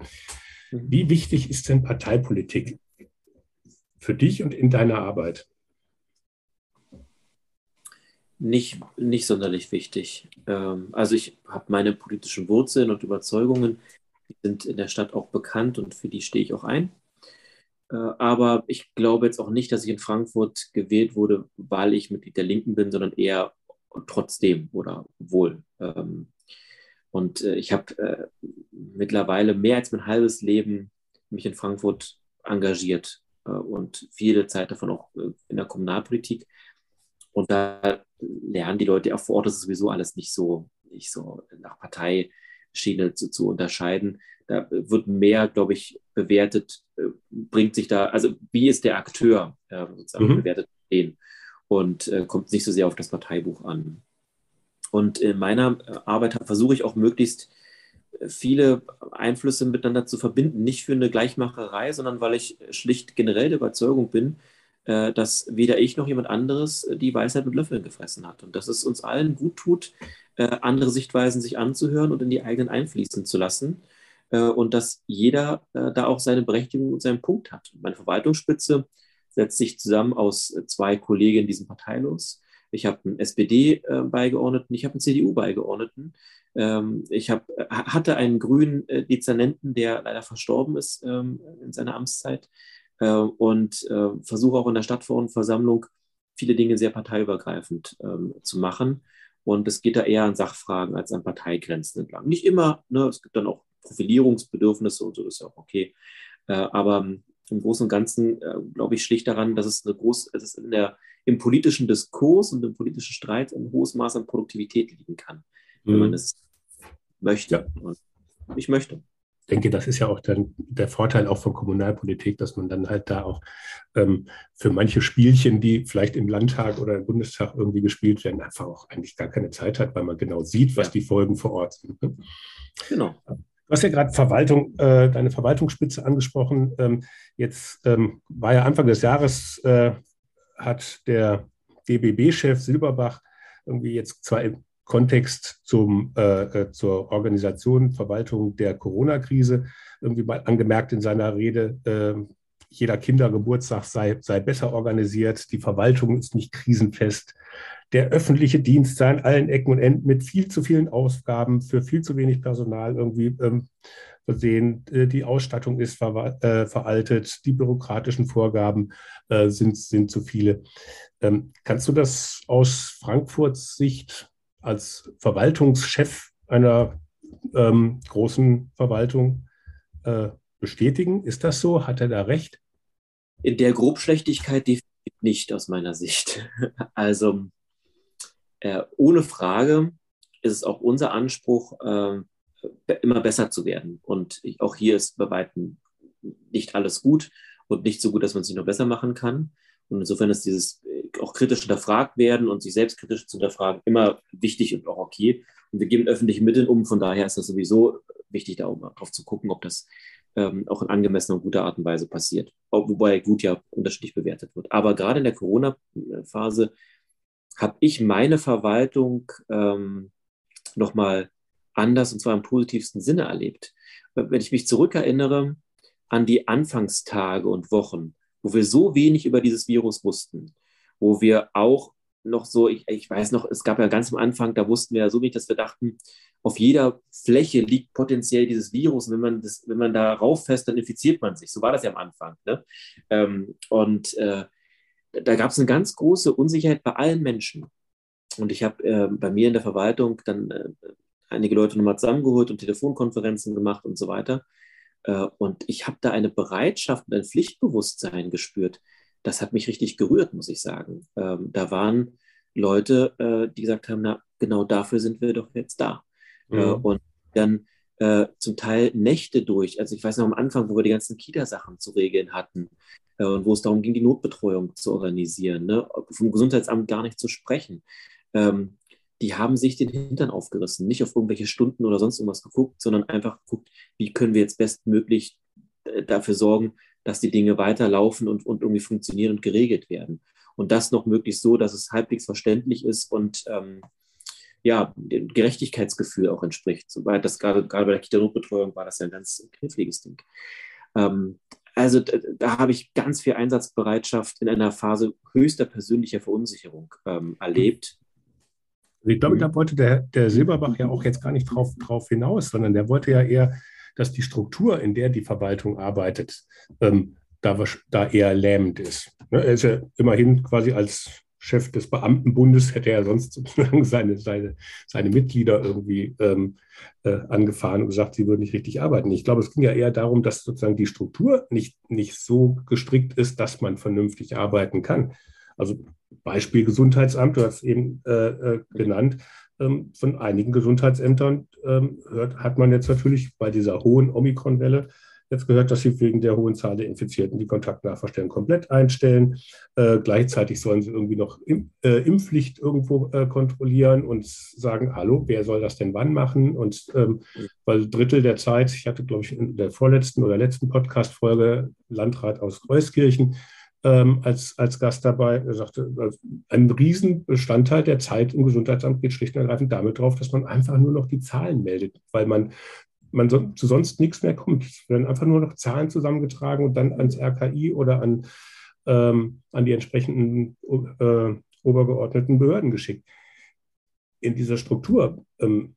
Mhm. Wie wichtig ist denn Parteipolitik für dich und in deiner Arbeit? Nicht, nicht sonderlich wichtig. Ähm, also ich habe meine politischen Wurzeln und Überzeugungen, die sind in der Stadt auch bekannt und für die stehe ich auch ein. Äh, aber ich glaube jetzt auch nicht, dass ich in Frankfurt gewählt wurde, weil ich Mitglied der Linken bin, sondern eher trotzdem oder wohl. Ähm, und äh, ich habe äh, mittlerweile mehr als mein halbes Leben mich in Frankfurt engagiert äh, und viele Zeit davon auch äh, in der Kommunalpolitik. Und da lernen die Leute auch vor Ort, das ist sowieso alles nicht so, nicht so nach Parteischiene zu, zu unterscheiden. Da wird mehr, glaube ich, bewertet, äh, bringt sich da, also wie ist der Akteur sozusagen mhm. bewertet den und äh, kommt nicht so sehr auf das Parteibuch an. Und in meiner äh, Arbeit versuche ich auch möglichst äh, viele Einflüsse miteinander zu verbinden. Nicht für eine Gleichmacherei, sondern weil ich schlicht generell der Überzeugung bin, äh, dass weder ich noch jemand anderes die Weisheit mit Löffeln gefressen hat. Und dass es uns allen gut tut, andere Sichtweisen sich anzuhören und in die eigenen einfließen zu lassen. Und dass jeder da auch seine Berechtigung und seinen Punkt hat. Meine Verwaltungsspitze setzt sich zusammen aus zwei Kollegen, die sind parteilos ich habe einen SPD-Beigeordneten, ich habe einen CDU-Beigeordneten. Ähm, ich hab, hatte einen grünen äh, Dezernenten, der leider verstorben ist ähm, in seiner Amtszeit äh, und äh, versuche auch in der Stadtverordnetenversammlung viele Dinge sehr parteiübergreifend ähm, zu machen. Und es geht da eher an Sachfragen als an Parteigrenzen entlang. Nicht immer, ne, es gibt dann auch Profilierungsbedürfnisse und so, das ist ja auch okay. aber im Großen und Ganzen, äh, glaube ich, schlicht daran, dass es, eine groß, es ist in der, im politischen Diskurs und im politischen Streit ein hohes Maß an Produktivität liegen kann, wenn man mhm. es möchte. Ja. Ich möchte denke, das ist ja auch dann der Vorteil auch von Kommunalpolitik, dass man dann halt da auch ähm, für manche Spielchen, die vielleicht im Landtag oder im Bundestag irgendwie gespielt werden, einfach auch eigentlich gar keine Zeit hat, weil man genau sieht, was ja. die Folgen vor Ort sind. Ne? Genau. Du hast ja gerade Verwaltung, äh, deine Verwaltungsspitze angesprochen. Ähm, jetzt ähm, war ja Anfang des Jahres, äh, hat der DBB-Chef Silberbach irgendwie jetzt zwar Kontext zum, äh, äh, zur Organisation, Verwaltung der Corona-Krise irgendwie mal angemerkt in seiner Rede, äh, jeder Kindergeburtstag sei, sei besser organisiert, die Verwaltung ist nicht krisenfest, der öffentliche Dienst sei an allen Ecken und Enden mit viel zu vielen Ausgaben für viel zu wenig Personal irgendwie ähm, versehen, äh, die Ausstattung ist ver äh, veraltet, die bürokratischen Vorgaben äh, sind, sind zu viele. Ähm, kannst du das aus Frankfurts Sicht als Verwaltungschef einer ähm, großen Verwaltung äh, bestätigen. Ist das so? Hat er da recht? In der Grobschlechtigkeit definitiv nicht aus meiner Sicht. Also äh, ohne Frage ist es auch unser Anspruch, äh, immer besser zu werden. Und auch hier ist bei weitem nicht alles gut und nicht so gut, dass man es nicht noch besser machen kann. Und insofern ist dieses auch kritisch hinterfragt werden und sich selbst kritisch zu hinterfragen immer wichtig und auch okay. Und wir geben öffentliche Mittel um, von daher ist das sowieso wichtig, darauf zu gucken, ob das ähm, auch in angemessener und guter Art und Weise passiert. Wobei gut ja unterschiedlich bewertet wird. Aber gerade in der Corona-Phase habe ich meine Verwaltung ähm, nochmal anders und zwar im positivsten Sinne erlebt. Wenn ich mich zurückerinnere an die Anfangstage und Wochen, wo wir so wenig über dieses Virus wussten, wo wir auch noch so, ich, ich weiß noch, es gab ja ganz am Anfang, da wussten wir ja so wenig, dass wir dachten, auf jeder Fläche liegt potenziell dieses Virus. Und wenn man, das, wenn man da rauffasst, dann infiziert man sich. So war das ja am Anfang. Ne? Ähm, und äh, da gab es eine ganz große Unsicherheit bei allen Menschen. Und ich habe äh, bei mir in der Verwaltung dann äh, einige Leute nochmal zusammengeholt und Telefonkonferenzen gemacht und so weiter. Äh, und ich habe da eine Bereitschaft und ein Pflichtbewusstsein gespürt. Das hat mich richtig gerührt, muss ich sagen. Ähm, da waren Leute, äh, die gesagt haben, na, genau dafür sind wir doch jetzt da. Mhm. und dann zum Teil Nächte durch. Also ich weiß noch am Anfang, wo wir die ganzen Kita-Sachen zu regeln hatten und wo es darum ging, die Notbetreuung zu organisieren, ne? vom Gesundheitsamt gar nicht zu sprechen. Ähm, die haben sich den Hintern aufgerissen, nicht auf irgendwelche Stunden oder sonst irgendwas geguckt, sondern einfach geguckt, wie können wir jetzt bestmöglich äh, dafür sorgen, dass die Dinge weiterlaufen und, und irgendwie funktionieren und geregelt werden. Und das noch möglichst so, dass es halbwegs verständlich ist und ähm, ja, dem Gerechtigkeitsgefühl auch entspricht. Soweit das gerade, gerade bei der Kita-Notbetreuung war das ja ein ganz kniffliges Ding. Ähm, also da, da, habe ich ganz viel Einsatzbereitschaft in einer Phase höchster persönlicher Verunsicherung ähm, erlebt. Ich glaube, da wollte der, der Silberbach ja auch jetzt gar nicht drauf, drauf hinaus, sondern der wollte ja eher, dass die Struktur, in der die Verwaltung arbeitet, ähm, da, da eher lähmend ist. Ne, er ist ja immerhin quasi als Chef des Beamtenbundes, hätte er sonst sozusagen seine, seine, seine Mitglieder irgendwie ähm, äh, angefahren und gesagt, sie würden nicht richtig arbeiten. Ich glaube, es ging ja eher darum, dass sozusagen die Struktur nicht, nicht so gestrickt ist, dass man vernünftig arbeiten kann. Also Beispiel Gesundheitsamt, du hast es eben äh, äh, genannt. Ähm, von einigen Gesundheitsämtern ähm, hört, hat man jetzt natürlich bei dieser hohen Omikron-Welle jetzt gehört, dass sie wegen der hohen Zahl der Infizierten die Kontaktnachverstellen komplett einstellen. Äh, gleichzeitig sollen sie irgendwie noch Im, äh, Impfpflicht irgendwo äh, kontrollieren und sagen, hallo, wer soll das denn wann machen? Und ähm, weil Drittel der Zeit, ich hatte, glaube ich, in der vorletzten oder letzten Podcast-Folge Landrat aus Kreuskirchen, ähm, als, als Gast dabei. Er sagte, ein Riesenbestandteil der Zeit im Gesundheitsamt geht schlicht und ergreifend damit drauf, dass man einfach nur noch die Zahlen meldet, weil man, man so, zu sonst nichts mehr kommt. Es werden einfach nur noch Zahlen zusammengetragen und dann ans RKI oder an, ähm, an die entsprechenden äh, obergeordneten Behörden geschickt. In dieser Struktur ähm,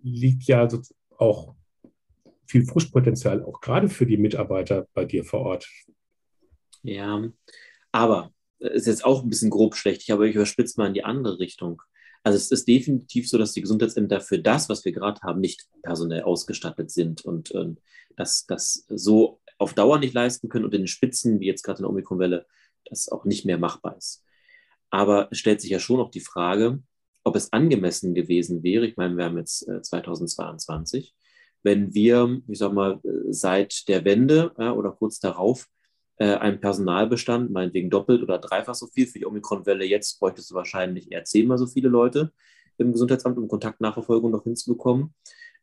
liegt ja auch viel Frustpotenzial, auch gerade für die Mitarbeiter bei dir vor Ort. Ja, aber äh, ist jetzt auch ein bisschen grob schlecht, aber ich überspitze mal in die andere Richtung. Also es ist definitiv so, dass die Gesundheitsämter für das, was wir gerade haben, nicht personell ausgestattet sind und äh, dass das so auf Dauer nicht leisten können und in den Spitzen, wie jetzt gerade in der Omikronwelle, das auch nicht mehr machbar ist. Aber es stellt sich ja schon auch die Frage, ob es angemessen gewesen wäre, ich meine, wir haben jetzt äh, 2022, wenn wir, ich sag mal, seit der Wende ja, oder kurz darauf äh, einen Personalbestand, meinetwegen doppelt oder dreifach so viel für die Omikron-Welle, jetzt bräuchtest du wahrscheinlich eher zehnmal so viele Leute im Gesundheitsamt, um Kontaktnachverfolgung noch hinzubekommen.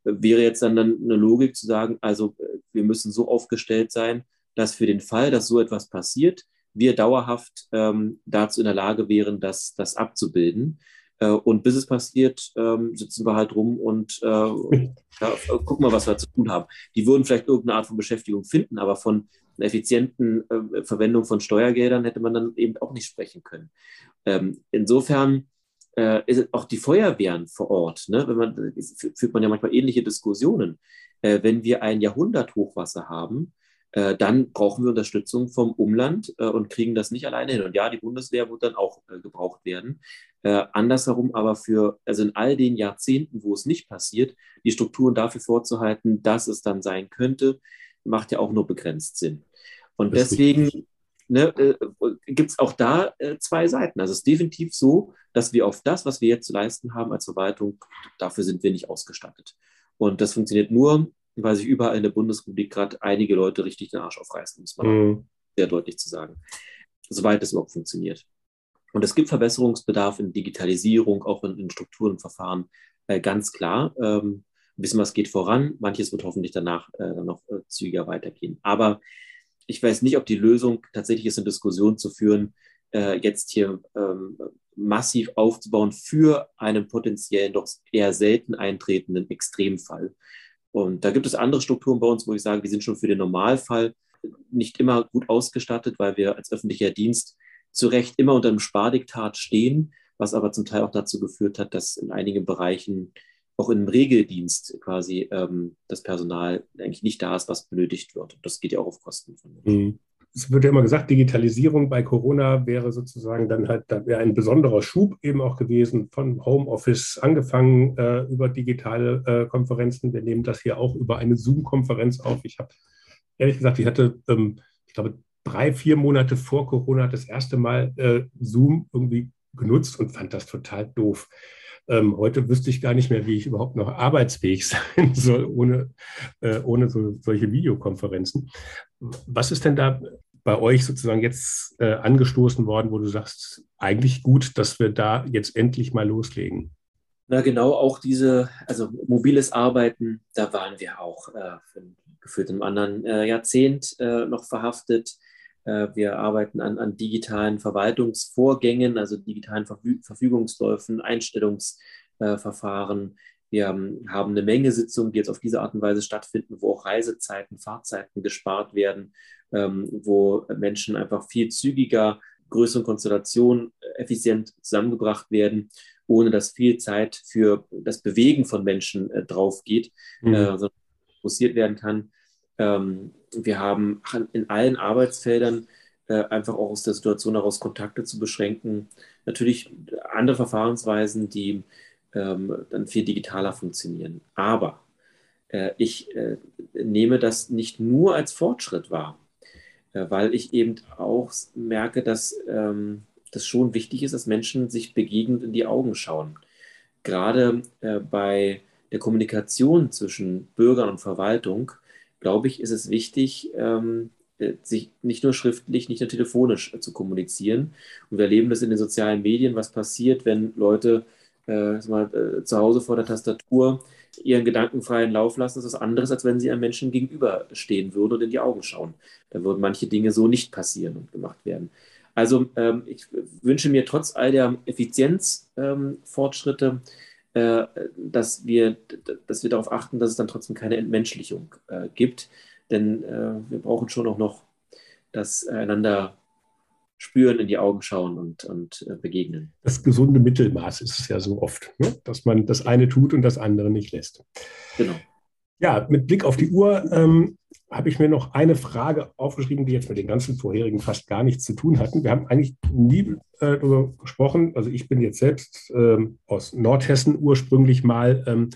Äh, wäre jetzt dann, eine Logik zu sagen, also äh, wir müssen so aufgestellt sein, dass für den Fall, dass so etwas passiert, wir dauerhaft ähm, dazu in der Lage wären, das, das abzubilden. Äh, und bis es passiert, ähm, sitzen wir halt rum und äh, ja, gucken mal, was wir zu tun haben. Die würden vielleicht irgendeine Art von Beschäftigung finden, aber von effizienten äh, Verwendung von Steuergeldern hätte man dann eben auch nicht sprechen können. Ähm, insofern äh, ist auch die Feuerwehren vor Ort, ne, wenn man, führt man ja manchmal ähnliche Diskussionen. Äh, wenn wir ein Jahrhunderthochwasser haben, äh, dann brauchen wir Unterstützung vom Umland äh, und kriegen das nicht alleine hin. Und ja, die Bundeswehr wird dann auch äh, gebraucht werden. Andersherum aber für, also in all den Jahrzehnten, wo es nicht passiert, die Strukturen dafür vorzuhalten, dass es dann sein könnte, macht ja auch nur begrenzt Sinn. Und das deswegen ne, äh, gibt es auch da äh, zwei Seiten. Also es ist definitiv so, dass wir auf das, was wir jetzt zu leisten haben als Verwaltung, dafür sind wir nicht ausgestattet. Und das funktioniert nur, weil sich überall in der Bundesrepublik gerade einige Leute richtig den Arsch aufreißen, muss man mhm. sehr deutlich zu sagen. Soweit es überhaupt funktioniert. Und es gibt Verbesserungsbedarf in Digitalisierung, auch in, in Strukturen und Verfahren, äh, ganz klar. Ähm, ein bisschen was geht voran, manches wird hoffentlich danach äh, noch äh, zügiger weitergehen. Aber ich weiß nicht, ob die Lösung tatsächlich ist, eine Diskussion zu führen, äh, jetzt hier ähm, massiv aufzubauen für einen potenziell doch eher selten eintretenden Extremfall. Und da gibt es andere Strukturen bei uns, wo ich sage, die sind schon für den Normalfall nicht immer gut ausgestattet, weil wir als öffentlicher Dienst zu Recht immer unter einem Spardiktat stehen, was aber zum Teil auch dazu geführt hat, dass in einigen Bereichen auch im Regeldienst quasi ähm, das Personal eigentlich nicht da ist, was benötigt wird. Und das geht ja auch auf Kosten von mhm. Es wird ja immer gesagt, Digitalisierung bei Corona wäre sozusagen dann halt da wäre ein besonderer Schub eben auch gewesen, von Homeoffice angefangen äh, über digitale äh, Konferenzen. Wir nehmen das hier auch über eine Zoom-Konferenz auf. Ich habe ehrlich gesagt, ich hatte, ähm, ich glaube, drei, vier Monate vor Corona das erste Mal äh, Zoom irgendwie genutzt und fand das total doof. Ähm, heute wüsste ich gar nicht mehr, wie ich überhaupt noch arbeitsfähig sein soll ohne, äh, ohne so, solche Videokonferenzen. Was ist denn da bei euch sozusagen jetzt äh, angestoßen worden, wo du sagst, eigentlich gut, dass wir da jetzt endlich mal loslegen? Na genau, auch diese, also mobiles Arbeiten, da waren wir auch äh, gefühlt im anderen äh, Jahrzehnt äh, noch verhaftet. Äh, wir arbeiten an, an, digitalen Verwaltungsvorgängen, also digitalen Verfü Verfügungsläufen, Einstellungsverfahren. wir haben, eine Menge Sitzungen, die jetzt auf diese Art und Weise stattfinden, wo auch Reisezeiten, Fahrzeiten gespart werden, ähm, wo Menschen einfach viel zügiger, größeren Konstellationen effizient zusammengebracht werden, ohne dass viel Zeit für das Bewegen von Menschen äh, drauf geht, mhm. äh, sondern fokussiert werden kann. Ähm, wir haben in allen Arbeitsfeldern äh, einfach auch aus der Situation heraus Kontakte zu beschränken. Natürlich andere Verfahrensweisen, die ähm, dann viel digitaler funktionieren. Aber äh, ich äh, nehme das nicht nur als Fortschritt wahr, äh, weil ich eben auch merke, dass ähm, das schon wichtig ist, dass Menschen sich begegnend in die Augen schauen. Gerade äh, bei der Kommunikation zwischen Bürgern und Verwaltung glaube ich, ist es wichtig, ähm, äh, sich nicht nur schriftlich, nicht nur telefonisch äh, zu kommunizieren. Und wir erleben das in den sozialen Medien, was passiert, wenn Leute äh, mal, äh, zu Hause vor der Tastatur ihren gedankenfreien Lauf lassen. Das ist was anderes, als wenn sie einem Menschen gegenüberstehen würden und in die Augen schauen. Da würden manche Dinge so nicht passieren und gemacht werden. Also ähm, ich wünsche mir trotz all der Effizienzfortschritte ähm, äh, dass, wir, dass wir darauf achten, dass es dann trotzdem keine Entmenschlichung äh, gibt. Denn äh, wir brauchen schon auch noch das einander spüren, in die Augen schauen und, und äh, begegnen. Das gesunde Mittelmaß ist es ja so oft, ne? dass man das eine tut und das andere nicht lässt. Genau. Ja, mit Blick auf die Uhr ähm, habe ich mir noch eine Frage aufgeschrieben, die jetzt mit den ganzen vorherigen fast gar nichts zu tun hatten. Wir haben eigentlich nie äh, darüber gesprochen. Also ich bin jetzt selbst ähm, aus Nordhessen ursprünglich mal. Ähm,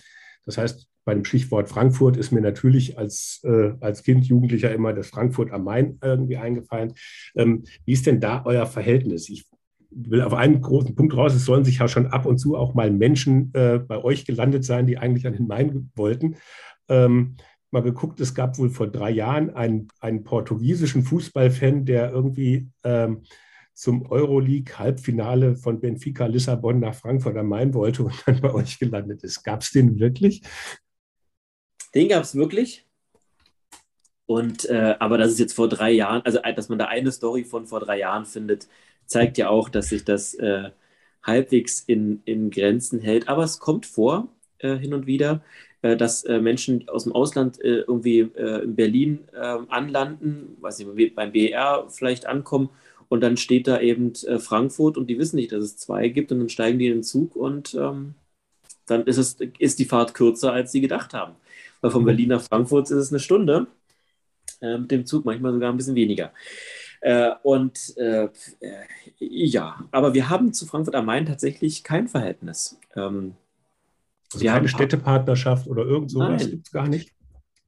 das heißt, bei dem Stichwort Frankfurt ist mir natürlich als, äh, als Kind, Jugendlicher immer das Frankfurt am Main irgendwie eingefallen. Ähm, wie ist denn da euer Verhältnis? Ich will auf einen großen Punkt raus. Es sollen sich ja schon ab und zu auch mal Menschen äh, bei euch gelandet sein, die eigentlich an den Main wollten. Ähm, mal geguckt, es gab wohl vor drei Jahren einen, einen portugiesischen Fußballfan, der irgendwie ähm, zum Euroleague-Halbfinale von Benfica Lissabon nach Frankfurt am Main wollte und dann bei euch gelandet ist. Gab es den wirklich? Den gab es wirklich. Und äh, aber das ist jetzt vor drei Jahren, also dass man da eine Story von vor drei Jahren findet, zeigt ja auch, dass sich das äh, halbwegs in, in Grenzen hält. Aber es kommt vor, äh, hin und wieder, äh, dass äh, Menschen aus dem Ausland äh, irgendwie in Berlin anlanden, weiß nicht, beim BER vielleicht ankommen und dann steht da eben Frankfurt und die wissen nicht, dass es zwei gibt und dann steigen die in den Zug und ähm, dann ist, es, ist die Fahrt kürzer, als sie gedacht haben. Weil von mhm. Berlin nach Frankfurt ist es eine Stunde, mit dem Zug manchmal sogar ein bisschen weniger. Äh, und äh, ja, aber wir haben zu Frankfurt am Main tatsächlich kein Verhältnis. Ähm, also wir keine haben, Städtepartnerschaft oder irgend sowas gibt es gar nicht?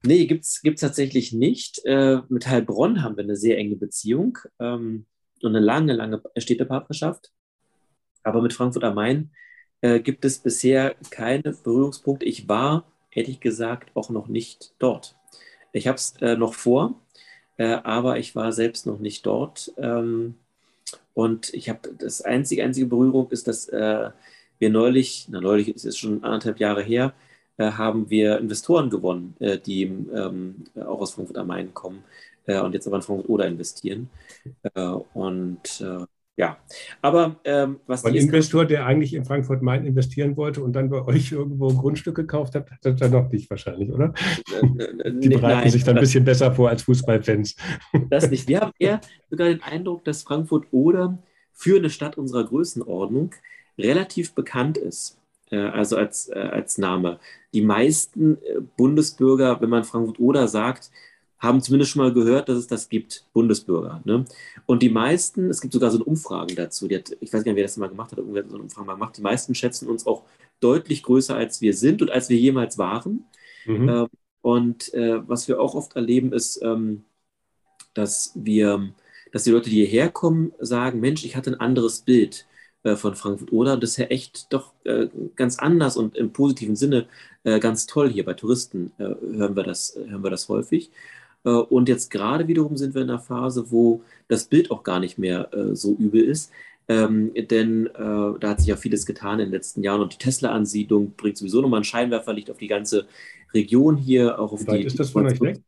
Nee, gibt es tatsächlich nicht. Äh, mit Heilbronn haben wir eine sehr enge Beziehung ähm, und eine lange, lange Städtepartnerschaft. Aber mit Frankfurt am Main äh, gibt es bisher keine Berührungspunkte. Ich war, ehrlich gesagt, auch noch nicht dort. Ich habe es äh, noch vor, äh, aber ich war selbst noch nicht dort. Ähm, und ich habe das einzige, einzige Berührung ist, dass äh, wir neulich, na neulich ist es schon anderthalb Jahre her, äh, haben wir Investoren gewonnen, äh, die ähm, auch aus Frankfurt am Main kommen äh, und jetzt aber in Frankfurt oder investieren. Und ja, aber ähm, was Ein Investor, der eigentlich in Frankfurt Main investieren wollte und dann bei euch irgendwo ein Grundstück gekauft hat, hat er noch nicht wahrscheinlich, oder? Die bereiten Nein, sich dann ein bisschen besser vor als Fußballfans. Das nicht. Wir haben eher sogar den Eindruck, dass Frankfurt oder für eine Stadt unserer Größenordnung relativ bekannt ist. Äh, also als, äh, als Name. Die meisten äh, Bundesbürger, wenn man Frankfurt oder sagt, haben zumindest schon mal gehört, dass es das gibt, Bundesbürger. Ne? Und die meisten, es gibt sogar so eine Umfrage dazu, hat, ich weiß gar nicht, wer das mal gemacht hat, irgendwer hat so eine Umfrage mal gemacht, die meisten schätzen uns auch deutlich größer, als wir sind und als wir jemals waren. Mhm. Ähm, und äh, was wir auch oft erleben, ist, ähm, dass wir, dass die Leute, die hierher kommen, sagen, Mensch, ich hatte ein anderes Bild von Frankfurt oder das ist ja echt doch äh, ganz anders und im positiven Sinne äh, ganz toll hier bei Touristen äh, hören wir das hören wir das häufig äh, und jetzt gerade wiederum sind wir in einer Phase, wo das Bild auch gar nicht mehr äh, so übel ist. Ähm, denn äh, da hat sich ja vieles getan in den letzten Jahren und die Tesla-Ansiedlung bringt sowieso nochmal ein Scheinwerferlicht auf die ganze Region hier, auch auf Wie die. ist das von euch weg?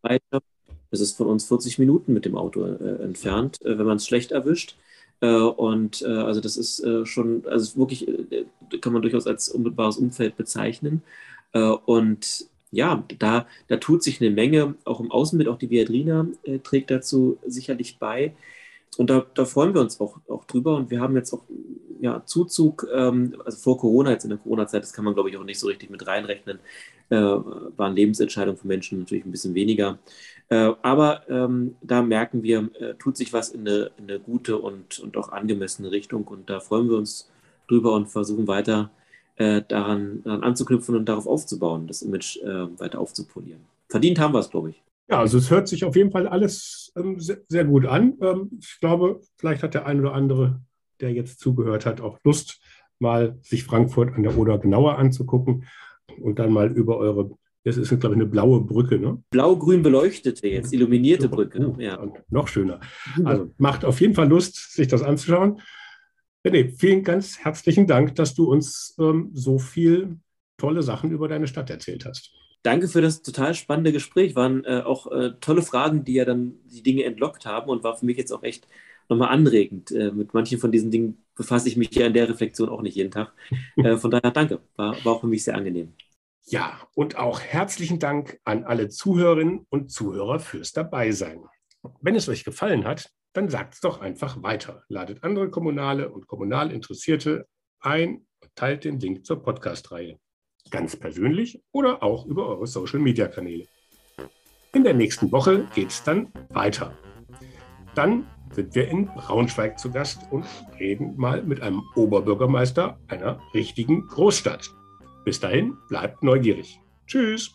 Das ist von uns 40 Minuten mit dem Auto äh, entfernt, äh, wenn man es schlecht erwischt. Äh, und also das ist schon, also wirklich kann man durchaus als unmittelbares Umfeld bezeichnen. und ja, da, da tut sich eine Menge, auch im Außenbild, auch die Viadrina äh, trägt dazu sicherlich bei. Und da, da, freuen wir uns auch, auch drüber. Und wir haben jetzt auch ja, Zuzug, ähm, also vor Corona, jetzt in der Corona-Zeit, das kann man, glaube ich, auch nicht so richtig mit reinrechnen, äh, waren Lebensentscheidungen für Menschen natürlich ein bisschen weniger. Äh, aber ähm, da merken wir, äh, tut sich was in eine, in eine, gute und, und auch angemessene Richtung. Und da freuen wir uns drüber und versuchen weiter äh, daran, daran, anzuknüpfen und darauf aufzubauen, das Image äh, weiter aufzupolieren. Verdient haben wir es, glaube ich. Ja, also es hört sich auf jeden Fall alles ähm, sehr, sehr, gut an. Ähm, ich glaube, vielleicht hat der ein oder andere, der jetzt zugehört hat, auch Lust, mal sich Frankfurt an der Oder genauer anzugucken und dann mal über eure, das ist, glaube ich, eine blaue Brücke, ne? Blau-grün beleuchtete, jetzt illuminierte Brücke. Oh, ja. Noch schöner. Also macht auf jeden Fall Lust, sich das anzuschauen. René, vielen ganz herzlichen Dank, dass du uns ähm, so viel tolle Sachen über deine Stadt erzählt hast. Danke für das total spannende Gespräch. Waren äh, auch äh, tolle Fragen, die ja dann die Dinge entlockt haben und war für mich jetzt auch echt nochmal anregend. Äh, mit manchen von diesen Dingen befasse ich mich ja in der Reflexion auch nicht jeden Tag. Äh, von daher danke. War, war auch für mich sehr angenehm. Ja, und auch herzlichen Dank an alle Zuhörerinnen und Zuhörer fürs Dabeisein. Wenn es euch gefallen hat, dann sagt es doch einfach weiter. Ladet andere Kommunale und kommunal Interessierte ein und teilt den Link zur Podcast-Reihe. Ganz persönlich oder auch über eure Social-Media-Kanäle. In der nächsten Woche geht es dann weiter. Dann sind wir in Braunschweig zu Gast und reden mal mit einem Oberbürgermeister einer richtigen Großstadt. Bis dahin, bleibt neugierig. Tschüss.